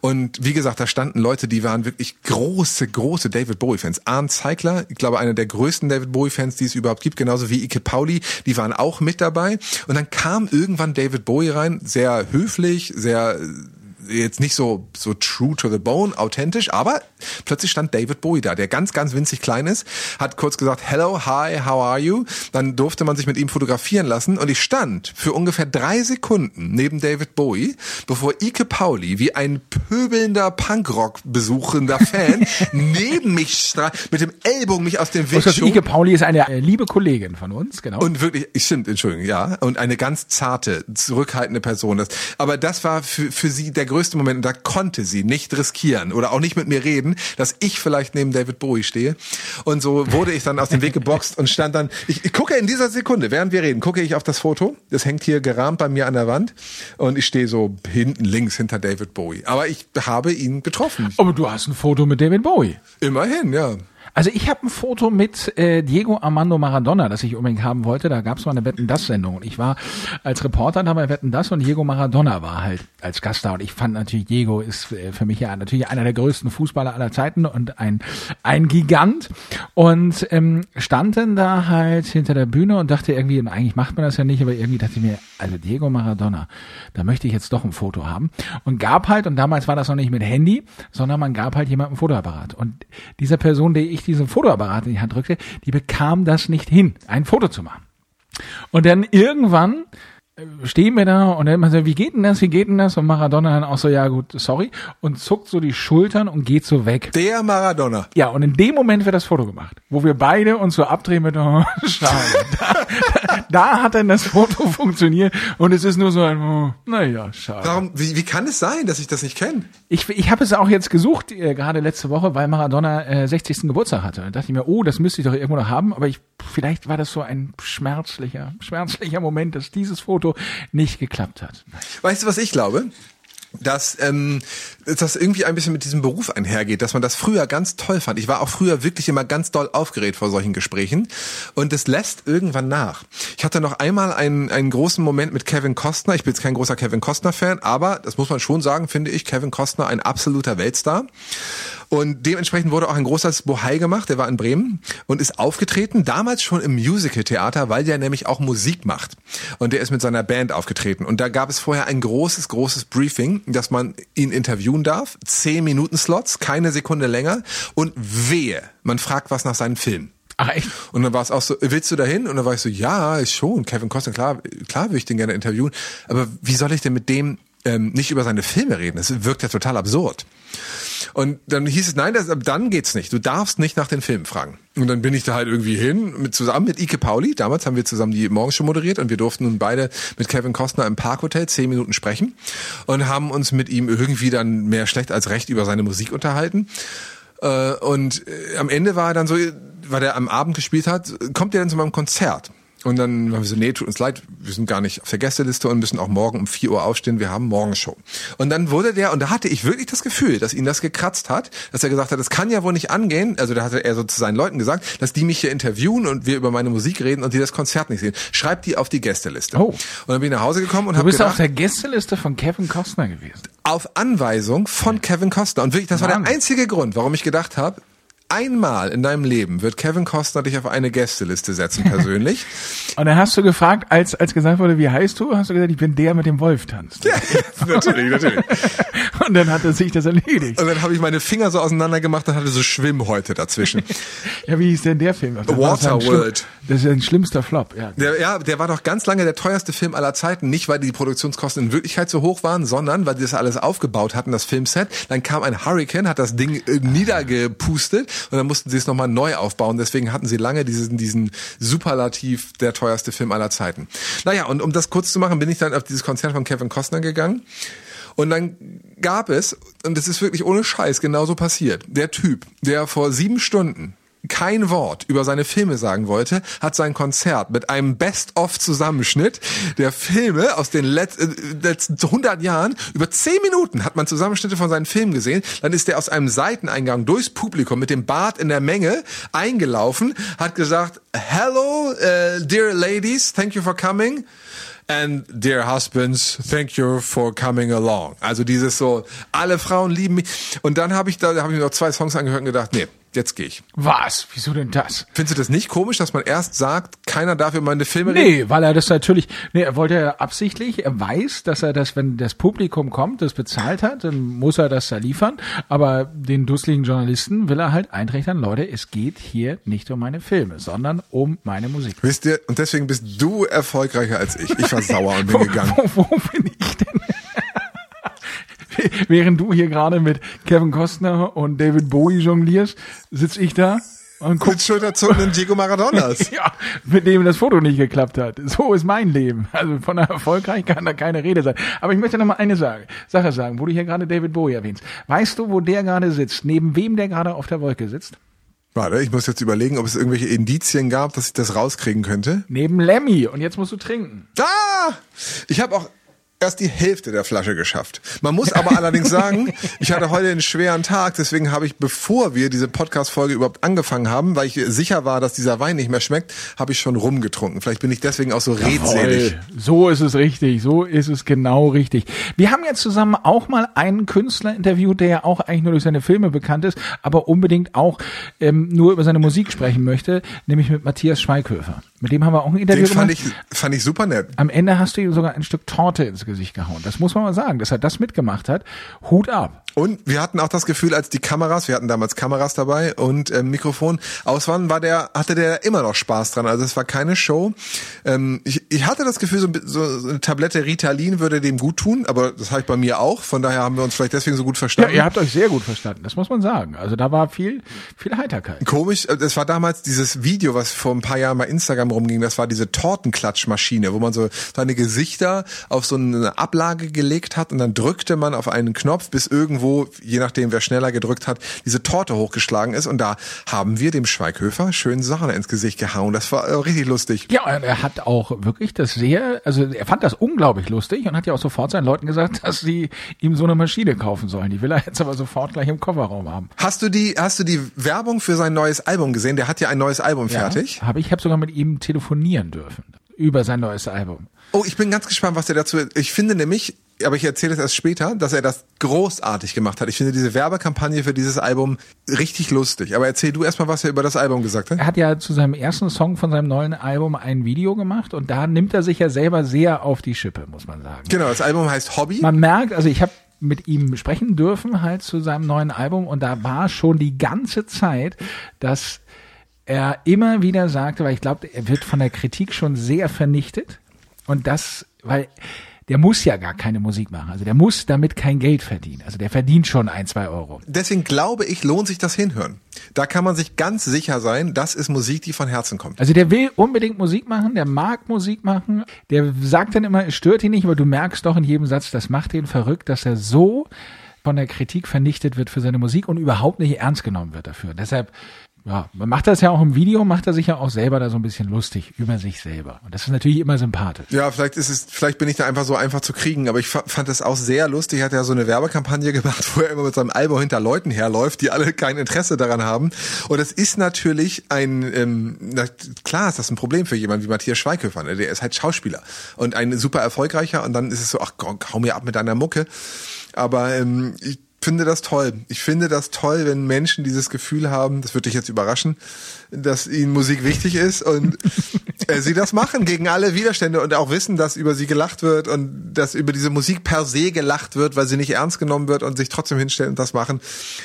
Und wie gesagt, da standen Leute, die waren wirklich große, große David Bowie-Fans. Arndt Zeigler, ich glaube, einer der größten David Bowie-Fans, die es überhaupt gibt, genauso wie Ike Pauli, die waren auch mit dabei. Und dann kam irgendwann David Bowie rein, sehr höflich, sehr jetzt nicht so, so true to the bone, authentisch, aber plötzlich stand David Bowie da, der ganz, ganz winzig klein ist, hat kurz gesagt, hello, hi, how are you? Dann durfte man sich mit ihm fotografieren lassen und ich stand für ungefähr drei Sekunden neben David Bowie, bevor Ike Pauli wie ein pöbelnder Punkrock besuchender Fan [LAUGHS] neben mich mit dem Ellbogen mich aus dem Weg schob. Ike Pauli ist eine äh, liebe Kollegin von uns, genau. Und wirklich, stimmt, Entschuldigung, ja, und eine ganz zarte, zurückhaltende Person. Das, aber das war für, für sie der größte Moment und da konnte sie nicht riskieren oder auch nicht mit mir reden, dass ich vielleicht neben David Bowie stehe. Und so wurde ich dann aus dem Weg geboxt und stand dann, ich, ich gucke in dieser Sekunde, während wir reden, gucke ich auf das Foto. Das hängt hier gerahmt bei mir an der Wand und ich stehe so hinten links hinter David Bowie. Aber ich habe ihn getroffen. Aber du hast ein Foto mit David Bowie. Immerhin, ja. Also ich habe ein Foto mit äh, Diego Armando Maradona, das ich unbedingt haben wollte. Da gab es mal eine Wetten das Sendung. Und ich war als Reporter da bei Wetten das und Diego Maradona war halt als Gast da. Und ich fand natürlich Diego ist äh, für mich ja natürlich einer der größten Fußballer aller Zeiten und ein ein Gigant. Und ähm, stand dann da halt hinter der Bühne und dachte irgendwie eigentlich macht man das ja nicht, aber irgendwie dachte ich mir also Diego Maradona, da möchte ich jetzt doch ein Foto haben. Und gab halt und damals war das noch nicht mit Handy, sondern man gab halt jemandem ein Fotoapparat. Und dieser Person, die ich diesen Fotoapparat in die Hand drückte, die bekam das nicht hin, ein Foto zu machen. Und dann irgendwann stehen wir da und dann immer so, wie geht denn das, wie geht denn das? Und Maradona dann auch so, ja gut, sorry. Und zuckt so die Schultern und geht so weg. Der Maradona. Ja, und in dem Moment wird das Foto gemacht, wo wir beide uns so abdrehen mit, [LAUGHS] oh, schade. da, da, da, hat dann das Foto funktioniert und es ist nur so ein, oh, naja, schade. Warum, wie, wie kann es sein, dass ich das nicht kenne? Ich, ich habe es auch jetzt gesucht, äh, gerade letzte Woche, weil Maradona äh, 60. Geburtstag hatte. Da dachte ich mir, oh, das müsste ich doch irgendwo noch haben, aber ich, vielleicht war das so ein schmerzlicher, schmerzlicher Moment, dass dieses Foto nicht geklappt hat. Weißt du, was ich glaube? dass ähm, das irgendwie ein bisschen mit diesem Beruf einhergeht, dass man das früher ganz toll fand. Ich war auch früher wirklich immer ganz doll aufgeregt vor solchen Gesprächen und es lässt irgendwann nach. Ich hatte noch einmal einen, einen großen Moment mit Kevin Costner. Ich bin jetzt kein großer Kevin Costner-Fan, aber das muss man schon sagen, finde ich, Kevin Costner ein absoluter Weltstar. Und dementsprechend wurde auch ein großes Bohai gemacht, der war in Bremen und ist aufgetreten, damals schon im Musical-Theater, weil der nämlich auch Musik macht. Und der ist mit seiner Band aufgetreten. Und da gab es vorher ein großes, großes Briefing, dass man ihn interviewen darf. Zehn Minuten Slots, keine Sekunde länger. Und wehe, man fragt was nach seinem Film. Und dann war es auch so, willst du dahin? Und dann war ich so, ja, ist schon. Kevin Costner, klar, klar würde ich den gerne interviewen. Aber wie soll ich denn mit dem ähm, nicht über seine Filme reden? Das wirkt ja total absurd. Und dann hieß es, nein, das, dann geht's nicht. Du darfst nicht nach den Filmen fragen. Und dann bin ich da halt irgendwie hin, mit, zusammen mit Ike Pauli. Damals haben wir zusammen die Morgenshow moderiert und wir durften nun beide mit Kevin Costner im Parkhotel zehn Minuten sprechen und haben uns mit ihm irgendwie dann mehr schlecht als recht über seine Musik unterhalten. Äh, und äh, am Ende war er dann so, weil er am Abend gespielt hat, kommt er dann zu meinem Konzert. Und dann haben wir so, nee, tut uns leid, wir sind gar nicht auf der Gästeliste und müssen auch morgen um 4 Uhr aufstehen, wir haben Morgenshow. Und dann wurde der, und da hatte ich wirklich das Gefühl, dass ihn das gekratzt hat, dass er gesagt hat, das kann ja wohl nicht angehen, also da hatte er so zu seinen Leuten gesagt, dass die mich hier interviewen und wir über meine Musik reden und die das Konzert nicht sehen. Schreibt die auf die Gästeliste. Oh. Und dann bin ich nach Hause gekommen und habe gedacht... Du bist auf der Gästeliste von Kevin Costner gewesen. Auf Anweisung von Kevin Costner. Und wirklich, das war der einzige Grund, warum ich gedacht habe, einmal in deinem Leben wird Kevin Costner dich auf eine Gästeliste setzen persönlich. [LAUGHS] Und dann hast du gefragt, als, als gesagt wurde, wie heißt du? Hast du gesagt, ich bin der mit dem Wolf tanzt. Ja, [LAUGHS] natürlich, natürlich. [LAUGHS] Und dann hat er sich das erledigt. Und dann habe ich meine Finger so auseinander gemacht und hatte so Schwimmhäute dazwischen. ja, wie hieß denn der Film? Waterworld. Das ist ein schlimmster Flop, ja. Der, ja, der war doch ganz lange der teuerste Film aller Zeiten. Nicht, weil die Produktionskosten in Wirklichkeit so hoch waren, sondern weil die das alles aufgebaut hatten, das Filmset. Dann kam ein Hurricane, hat das Ding äh, niedergepustet und dann mussten sie es nochmal neu aufbauen. Deswegen hatten sie lange diesen, diesen Superlativ der teuerste Film aller Zeiten. Naja, und um das kurz zu machen, bin ich dann auf dieses Konzert von Kevin Costner gegangen. Und dann gab es, und das ist wirklich ohne Scheiß genauso passiert, der Typ, der vor sieben Stunden kein Wort über seine Filme sagen wollte, hat sein Konzert mit einem Best-of-Zusammenschnitt der Filme aus den Let äh, letzten 100 Jahren über 10 Minuten hat man Zusammenschnitte von seinen Filmen gesehen. Dann ist er aus einem Seiteneingang durchs Publikum mit dem Bart in der Menge eingelaufen, hat gesagt, Hello, uh, dear ladies, thank you for coming. And dear husbands, thank you for coming along. Also dieses so, alle Frauen lieben mich. Und dann habe ich da habe ich mir noch zwei Songs angehört und gedacht, nee, jetzt gehe ich. Was? Wieso denn das? Findest du das nicht komisch, dass man erst sagt, keiner darf über meine Filme reden? Nee, weil er das natürlich, nee, er wollte ja absichtlich, er weiß, dass er das, wenn das Publikum kommt, das bezahlt hat, dann muss er das da liefern, aber den dusseligen Journalisten will er halt eintrichtern, Leute, es geht hier nicht um meine Filme, sondern um meine Musik. Wisst ihr, und deswegen bist du erfolgreicher als ich. Ich war [LAUGHS] sauer und bin gegangen. Wo, wo bin ich denn? [LAUGHS] Während du hier gerade mit Kevin Costner und David Bowie jonglierst, sitz ich da und guck, Mit schulterzogenen Diego Maradonas. [LAUGHS] ja, mit dem das Foto nicht geklappt hat. So ist mein Leben. Also von erfolgreich kann da keine Rede sein. Aber ich möchte noch mal eine Sache, Sache sagen, wo du hier gerade David Bowie erwähnst. Weißt du, wo der gerade sitzt? Neben wem der gerade auf der Wolke sitzt? Warte, ich muss jetzt überlegen, ob es irgendwelche Indizien gab, dass ich das rauskriegen könnte. Neben Lemmy. Und jetzt musst du trinken. Ah! Ich habe auch erst die Hälfte der Flasche geschafft. Man muss aber allerdings sagen, [LAUGHS] ich hatte heute einen schweren Tag, deswegen habe ich, bevor wir diese Podcast-Folge überhaupt angefangen haben, weil ich sicher war, dass dieser Wein nicht mehr schmeckt, habe ich schon rumgetrunken. Vielleicht bin ich deswegen auch so redselig. So ist es richtig. So ist es genau richtig. Wir haben jetzt zusammen auch mal einen Künstler interviewt, der ja auch eigentlich nur durch seine Filme bekannt ist, aber unbedingt auch ähm, nur über seine Musik sprechen möchte, nämlich mit Matthias Schweighöfer. Mit dem haben wir auch ein Interview Den fand gemacht. ich, fand ich super nett. Am Ende hast du ihm sogar ein Stück Torte ins Gesicht gehauen. Das muss man mal sagen, dass er das mitgemacht hat. Hut ab. Und wir hatten auch das Gefühl, als die Kameras, wir hatten damals Kameras dabei und ähm, Mikrofon aus waren, war der, hatte der immer noch Spaß dran. Also es war keine Show. Ähm, ich, ich hatte das Gefühl, so, so eine Tablette Ritalin würde dem gut tun, aber das habe ich bei mir auch. Von daher haben wir uns vielleicht deswegen so gut Ja, verstanden. ihr habt euch sehr gut verstanden. Das muss man sagen. Also da war viel, viel Heiterkeit. Komisch, äh, das war damals dieses Video, was vor ein paar Jahren mal Instagram rumging, das war diese Tortenklatschmaschine, wo man so seine Gesichter auf so eine Ablage gelegt hat und dann drückte man auf einen Knopf, bis irgendwo, je nachdem wer schneller gedrückt hat, diese Torte hochgeschlagen ist und da haben wir dem Schweighöfer schön Sahne ins Gesicht gehauen. Das war äh, richtig lustig. Ja, er hat auch wirklich das sehr, also er fand das unglaublich lustig und hat ja auch sofort seinen Leuten gesagt, dass sie ihm so eine Maschine kaufen sollen. Die will er jetzt aber sofort gleich im Kofferraum haben. Hast du die, hast du die Werbung für sein neues Album gesehen? Der hat ja ein neues Album fertig. Ja, habe ich habe sogar mit ihm telefonieren dürfen über sein neues Album. Oh, ich bin ganz gespannt, was er dazu. Ich finde nämlich, aber ich erzähle es erst später, dass er das großartig gemacht hat. Ich finde diese Werbekampagne für dieses Album richtig lustig. Aber erzähl du erstmal, was er über das Album gesagt hat. Er hat ja zu seinem ersten Song von seinem neuen Album ein Video gemacht und da nimmt er sich ja selber sehr auf die Schippe, muss man sagen. Genau, das Album heißt Hobby. Man merkt, also ich habe mit ihm sprechen dürfen halt zu seinem neuen Album und da war schon die ganze Zeit, dass er immer wieder sagte, weil ich glaube, er wird von der Kritik schon sehr vernichtet und das, weil der muss ja gar keine Musik machen, also der muss damit kein Geld verdienen, also der verdient schon ein, zwei Euro. Deswegen glaube ich, lohnt sich das Hinhören. Da kann man sich ganz sicher sein, das ist Musik, die von Herzen kommt. Also der will unbedingt Musik machen, der mag Musik machen, der sagt dann immer, es stört ihn nicht, aber du merkst doch in jedem Satz, das macht ihn verrückt, dass er so von der Kritik vernichtet wird für seine Musik und überhaupt nicht ernst genommen wird dafür. Deshalb, ja, man macht das ja auch im Video, macht er sich ja auch selber da so ein bisschen lustig über sich selber. Und das ist natürlich immer sympathisch. Ja, vielleicht ist es, vielleicht bin ich da einfach so einfach zu kriegen, aber ich fa- fand das auch sehr lustig. Er hat ja so eine Werbekampagne [LAUGHS] gemacht, wo er immer mit seinem Album hinter Leuten herläuft, die alle kein Interesse daran haben. Und das ist natürlich ein, ähm, na, klar ist das ein Problem für jemanden wie Matthias Schweighöfer, ne? der ist halt Schauspieler und ein super erfolgreicher und dann ist es so, ach, hau mir ab mit deiner Mucke. Aber ähm, ich finde das toll. Ich finde das toll, wenn Menschen dieses Gefühl haben, das wird dich jetzt überraschen, dass ihnen Musik wichtig ist und [LAUGHS] äh, sie das machen gegen alle Widerstände und auch wissen, dass über sie gelacht wird und dass über diese Musik per se gelacht wird, weil sie nicht ernst genommen wird und sich trotzdem hinstellen und das machen.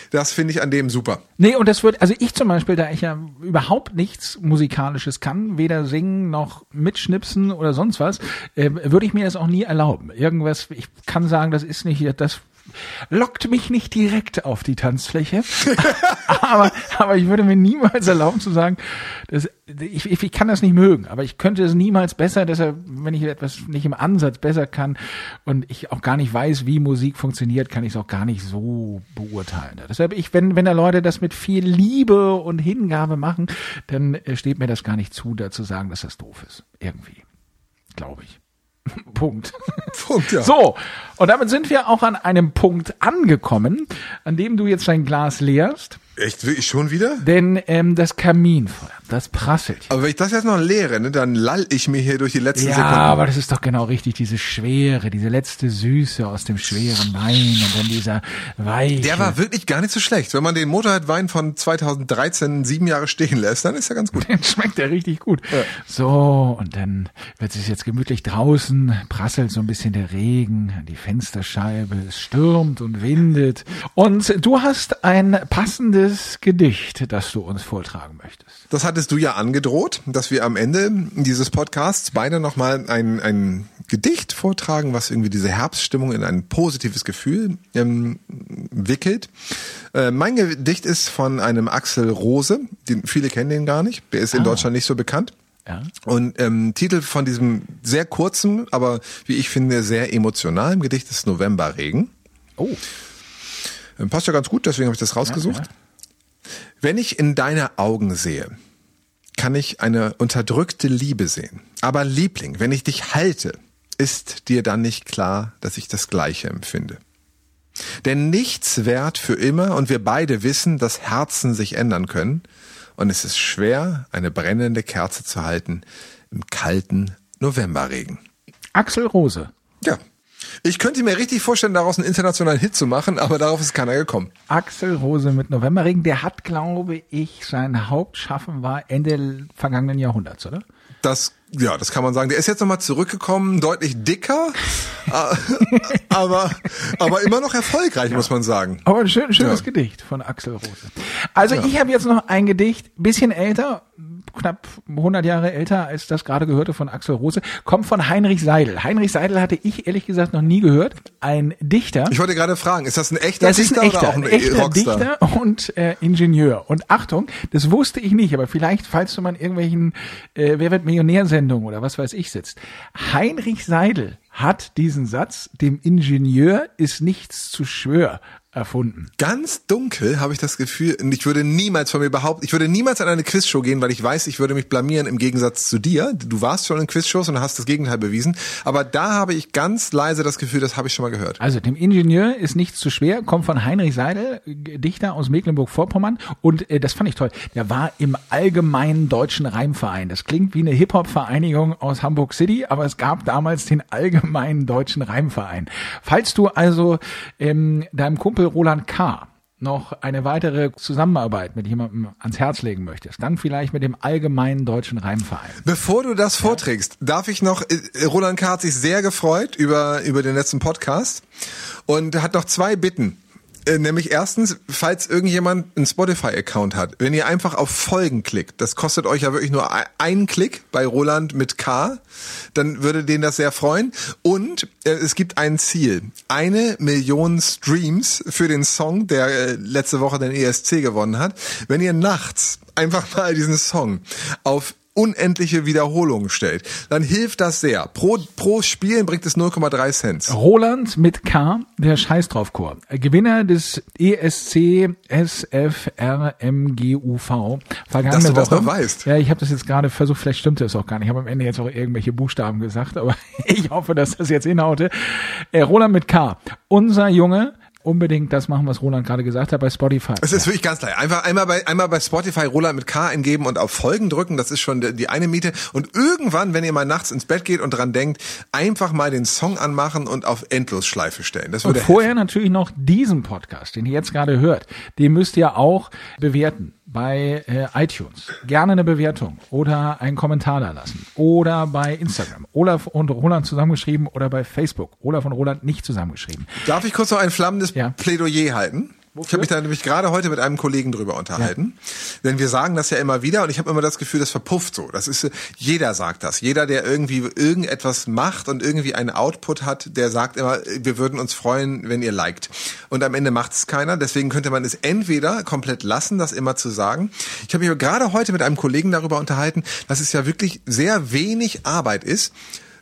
Das finde ich an dem super. Nee, und das wird, also ich zum Beispiel, da ich ja überhaupt nichts Musikalisches kann, weder singen noch mitschnipsen oder sonst was, äh, würde ich mir das auch nie erlauben. Irgendwas, ich kann sagen, das ist nicht das lockt mich nicht direkt auf die Tanzfläche, [LAUGHS] aber, aber ich würde mir niemals erlauben zu sagen, dass, ich, ich, ich kann das nicht mögen, aber ich könnte es niemals besser, deshalb, wenn ich etwas nicht im Ansatz besser kann und ich auch gar nicht weiß, wie Musik funktioniert, kann ich es auch gar nicht so beurteilen. Deshalb, ich, wenn, wenn da Leute das mit viel Liebe und Hingabe machen, dann äh, steht mir das gar nicht zu, da zu sagen, dass das doof ist. Irgendwie. Glaube ich. [LAUGHS] Punkt. Punkt, ja. So, und damit sind wir auch an einem Punkt angekommen, an dem du jetzt dein Glas leerst. Echt, wirklich schon wieder? Denn ähm, das Kaminfeuer, das prasselt. Aber wenn ich das jetzt noch leere, ne, dann lall ich mir hier durch die letzten ja, Sekunden. aber das ist doch genau richtig, diese Schwere, diese letzte Süße aus dem schweren Wein und dann dieser weiche. Der war wirklich gar nicht so schlecht. Wenn man den Motorhead-Wein von 2013 sieben Jahre stehen lässt, dann ist er ganz gut. [LAUGHS] Dann schmeckt der richtig gut. So, und dann wird es jetzt gemütlich draußen, prasselt so ein bisschen der Regen an die Fensterscheibe, es stürmt und windet. Und du hast ein passendes Gedicht, das du uns vortragen möchtest. Das hattest du ja angedroht, dass wir am Ende dieses Podcasts beide nochmal ein, ein Gedicht vortragen, was irgendwie diese Herbststimmung in ein positives Gefühl ähm, wickelt. Äh, mein Gedicht ist von einem Axel Rose, den, viele kennen den gar nicht, der ist in Ah. Deutschland nicht so bekannt. Ja. Und ähm, Titel von diesem sehr kurzen, aber wie ich finde sehr emotionalen Gedicht ist Novemberregen. Oh, Ähm, Passt ja ganz gut, deswegen habe ich das rausgesucht. Ja, Wenn ich in deine Augen sehe, kann ich eine unterdrückte Liebe sehen. Aber Liebling, wenn ich dich halte, ist dir dann nicht klar, dass ich das Gleiche empfinde. Denn nichts währt für immer und wir beide wissen, dass Herzen sich ändern können und es ist schwer, eine brennende Kerze zu halten im kalten Novemberregen. Axel Rose. Ja. Ich könnte mir richtig vorstellen, daraus einen internationalen Hit zu machen, aber darauf ist keiner gekommen. Axel Rose mit Novemberregen, der hat, glaube ich, sein Hauptschaffen war Ende vergangenen Jahrhunderts, oder? Das, ja, das kann man sagen. Der ist jetzt nochmal zurückgekommen, deutlich dicker, [LAUGHS] äh, aber, aber immer noch erfolgreich, muss man sagen. Aber ein schön, schönes Ja. Gedicht von Axel Rose. Also ich habe jetzt noch ein Gedicht, bisschen älter, knapp 100 Jahre älter als das gerade gehörte von Axel Rose, kommt von Heinrich Seidel. Heinrich Seidel hatte ich ehrlich gesagt noch nie gehört. Ein Dichter. Ich wollte gerade fragen, ist das ein echter Das ist Dichter ein echter, oder auch ein ein echter Rockstar? Dichter und äh, Ingenieur. Und Achtung, das wusste ich nicht, aber vielleicht, falls du mal in irgendwelchen äh, Wer wird Millionär-Sendungen oder was weiß ich sitzt. Heinrich Seidel hat diesen Satz, dem Ingenieur ist nichts zu schwör, erfunden. Ganz dunkel habe ich das Gefühl, und ich würde niemals von mir behaupten, ich würde niemals an eine Quizshow gehen, weil ich weiß, ich würde mich blamieren im Gegensatz zu dir. Du warst schon in Quizshows und hast das Gegenteil bewiesen. Aber da habe ich ganz leise das Gefühl, das habe ich schon mal gehört. Also dem Ingenieur ist nichts zu schwer, kommt von Heinrich Seidel, Dichter aus Mecklenburg-Vorpommern und äh, das fand ich toll. Der war im Allgemeinen Deutschen Reimverein. Das klingt wie eine Hip-Hop-Vereinigung aus Hamburg City, aber es gab damals den Allgemeinen Deutschen Reimverein. Falls du also ähm, deinem Kumpel Roland K. noch eine weitere Zusammenarbeit mit jemandem ans Herz legen möchtest, dann vielleicht mit dem Allgemeinen Deutschen Reimverein. Bevor du das vorträgst, darf ich noch, äh, Roland K. hat sich sehr gefreut über, über den letzten Podcast und hat noch zwei Bitten. Äh, Nämlich erstens, falls irgendjemand einen Spotify-Account hat, wenn ihr einfach auf Folgen klickt, das kostet euch ja wirklich nur ein- einen Klick bei Roland mit K, dann würde den das sehr freuen. Und äh, es gibt ein Ziel. Eine Million Streams für den Song, der äh, letzte Woche den ESC gewonnen hat. Wenn ihr nachts einfach mal diesen Song auf unendliche Wiederholungen stellt, dann hilft das sehr. Pro, pro Spielen bringt es 0,3 Cent. Roland mit K, der Scheiß drauf Chor. Gewinner des ESC SFRMGUV. Vergangene Dass du das Woche. noch weißt. Ja, ich habe das jetzt gerade versucht, vielleicht stimmt das auch gar nicht. Ich habe am Ende jetzt auch irgendwelche Buchstaben gesagt, aber [LAUGHS] ich hoffe, dass das jetzt hinhaute. Äh, Roland mit K. Unser Junge, unbedingt das machen, was Roland gerade gesagt hat bei Spotify. Es ist wirklich ganz leicht. Einfach einmal bei, einmal bei Spotify Roland mit K eingeben und auf Folgen drücken. Das ist schon die, eine Miete. Und irgendwann, wenn ihr mal nachts ins Bett geht und dran denkt, einfach mal den Song anmachen und auf Endlosschleife stellen. Das Und würde vorher natürlich noch diesen Podcast, den ihr jetzt gerade hört, den müsst ihr auch bewerten bei äh, iTunes. Gerne eine Bewertung oder einen Kommentar da lassen. Oder bei Instagram. Olaf und Roland zusammengeschrieben oder bei Facebook. Olaf und Roland nicht zusammengeschrieben. Darf ich kurz noch ein flammendes Ja. Plädoyer halten? Ich habe mich da nämlich gerade heute mit einem Kollegen drüber unterhalten. Ja. Denn wir sagen das ja immer wieder und ich habe immer das Gefühl, das verpufft so. Das ist jeder sagt das. Jeder, der irgendwie irgendetwas macht und irgendwie einen Output hat, der sagt immer, wir würden uns freuen, wenn ihr liked. Und am Ende macht es keiner. Deswegen könnte man es entweder komplett lassen, das immer zu sagen. Ich habe mich gerade heute mit einem Kollegen darüber unterhalten, dass es ja wirklich sehr wenig Arbeit ist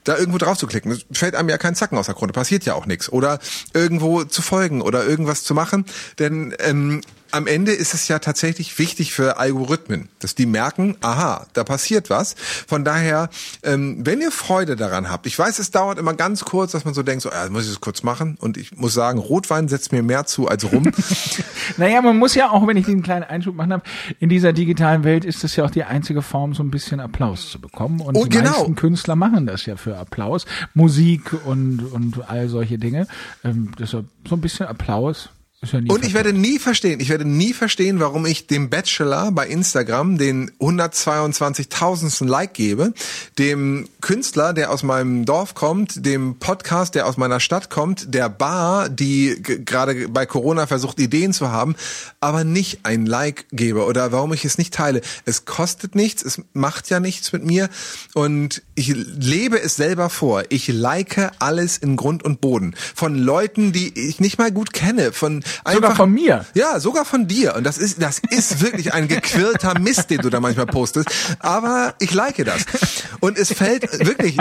da irgendwo drauf zu klicken. Es fällt einem ja kein Zacken aus der Krone, passiert ja auch nichts. Oder irgendwo zu folgen oder irgendwas zu machen. Denn ähm, am Ende ist es ja tatsächlich wichtig für Algorithmen, dass die merken, aha, da passiert was. Von daher, ähm, wenn ihr Freude daran habt, ich weiß, es dauert immer ganz kurz, dass man so denkt, so, ja, muss ich das kurz machen. Und ich muss sagen, Rotwein setzt mir mehr zu als rum. [LAUGHS] naja, man muss ja auch, wenn ich diesen kleinen Einschub machen habe, in dieser digitalen Welt ist es ja auch die einzige Form, so ein bisschen Applaus zu bekommen. Und oh, die genau. meisten Künstler machen das ja für Applaus. Musik und, und all solche Dinge. Ähm, deshalb so ein bisschen Applaus ja und ich werde nie verstehen, ich werde nie verstehen, warum ich dem Bachelor bei Instagram den 122.000. Like gebe, dem Künstler, der aus meinem Dorf kommt, dem Podcast, der aus meiner Stadt kommt, der Bar, die gerade bei Corona versucht, Ideen zu haben, aber nicht ein Like gebe oder warum ich es nicht teile. Es kostet nichts, es macht ja nichts mit mir und ich lebe es selber vor. Ich like alles in Grund und Boden. Von Leuten, die ich nicht mal gut kenne, von Einfach, sogar von mir. Ja, sogar von dir. Und das ist, das ist wirklich ein gequirlter Mist, den du da manchmal postest. Aber ich like das. Und es fällt wirklich,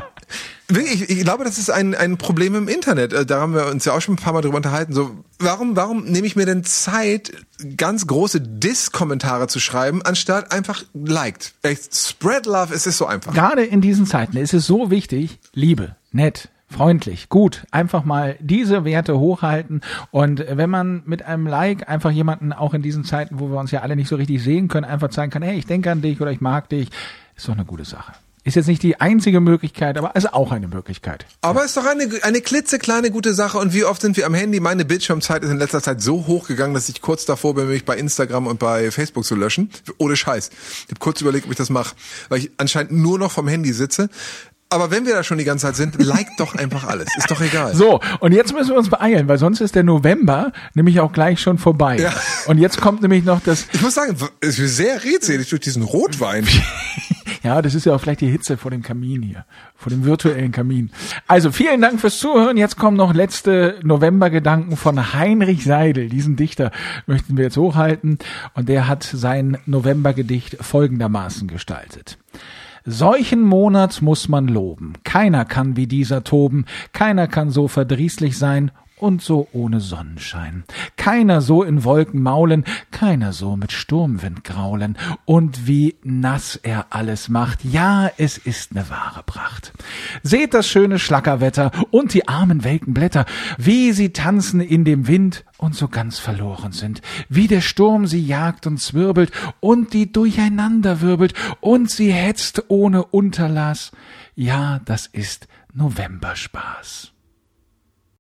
wirklich, ich glaube, das ist ein, ein Problem im Internet. Äh, da haben wir uns ja auch schon ein paar Mal drüber unterhalten. So, warum, warum nehme ich mir denn Zeit, ganz große Diss-Kommentare zu schreiben, anstatt einfach liked? Echt, spread love, es ist so einfach. Gerade in diesen Zeiten ist es so wichtig, Liebe, nett, freundlich, gut, einfach mal diese Werte hochhalten und wenn man mit einem Like einfach jemanden auch in diesen Zeiten, wo wir uns ja alle nicht so richtig sehen können, einfach zeigen kann, hey, ich denke an dich oder ich mag dich, ist doch eine gute Sache. Ist jetzt nicht die einzige Möglichkeit, aber ist auch eine Möglichkeit. Aber ist doch eine, eine klitzekleine gute Sache. Und wie oft sind wir am Handy? Meine Bildschirmzeit ist in letzter Zeit so hoch gegangen, dass ich kurz davor bin, mich bei Instagram und bei Facebook zu löschen. Ohne Scheiß. Ich habe kurz überlegt, ob ich das mache, weil ich anscheinend nur noch vom Handy sitze. Aber wenn wir da schon die ganze Zeit sind, like doch einfach alles. Ist doch egal. So, und jetzt müssen wir uns beeilen, weil sonst ist der November nämlich auch gleich schon vorbei. Ja. Und jetzt kommt nämlich noch das. Ich muss sagen, es ist sehr redselig durch diesen Rotwein. [LAUGHS] ja, das ist ja auch vielleicht die Hitze vor dem Kamin hier, vor dem virtuellen Kamin. Also vielen Dank fürs Zuhören. Jetzt kommen noch letzte Novembergedanken von Heinrich Seidel. Diesen Dichter möchten wir jetzt hochhalten. Und der hat sein Novembergedicht folgendermaßen gestaltet. Solchen Monat muss man loben. Keiner kann wie dieser toben, keiner kann so verdrießlich sein und so ohne Sonnenschein. Keiner so in Wolken maulen, keiner so mit Sturmwind graulen. Und wie nass er alles macht, ja, es ist ne wahre Pracht. Seht das schöne Schlackerwetter und die armen welken Blätter, wie sie tanzen in dem Wind und so ganz verloren sind, wie der Sturm sie jagt und zwirbelt und die durcheinander wirbelt und sie hetzt ohne Unterlass. Ja, das ist Novemberspaß.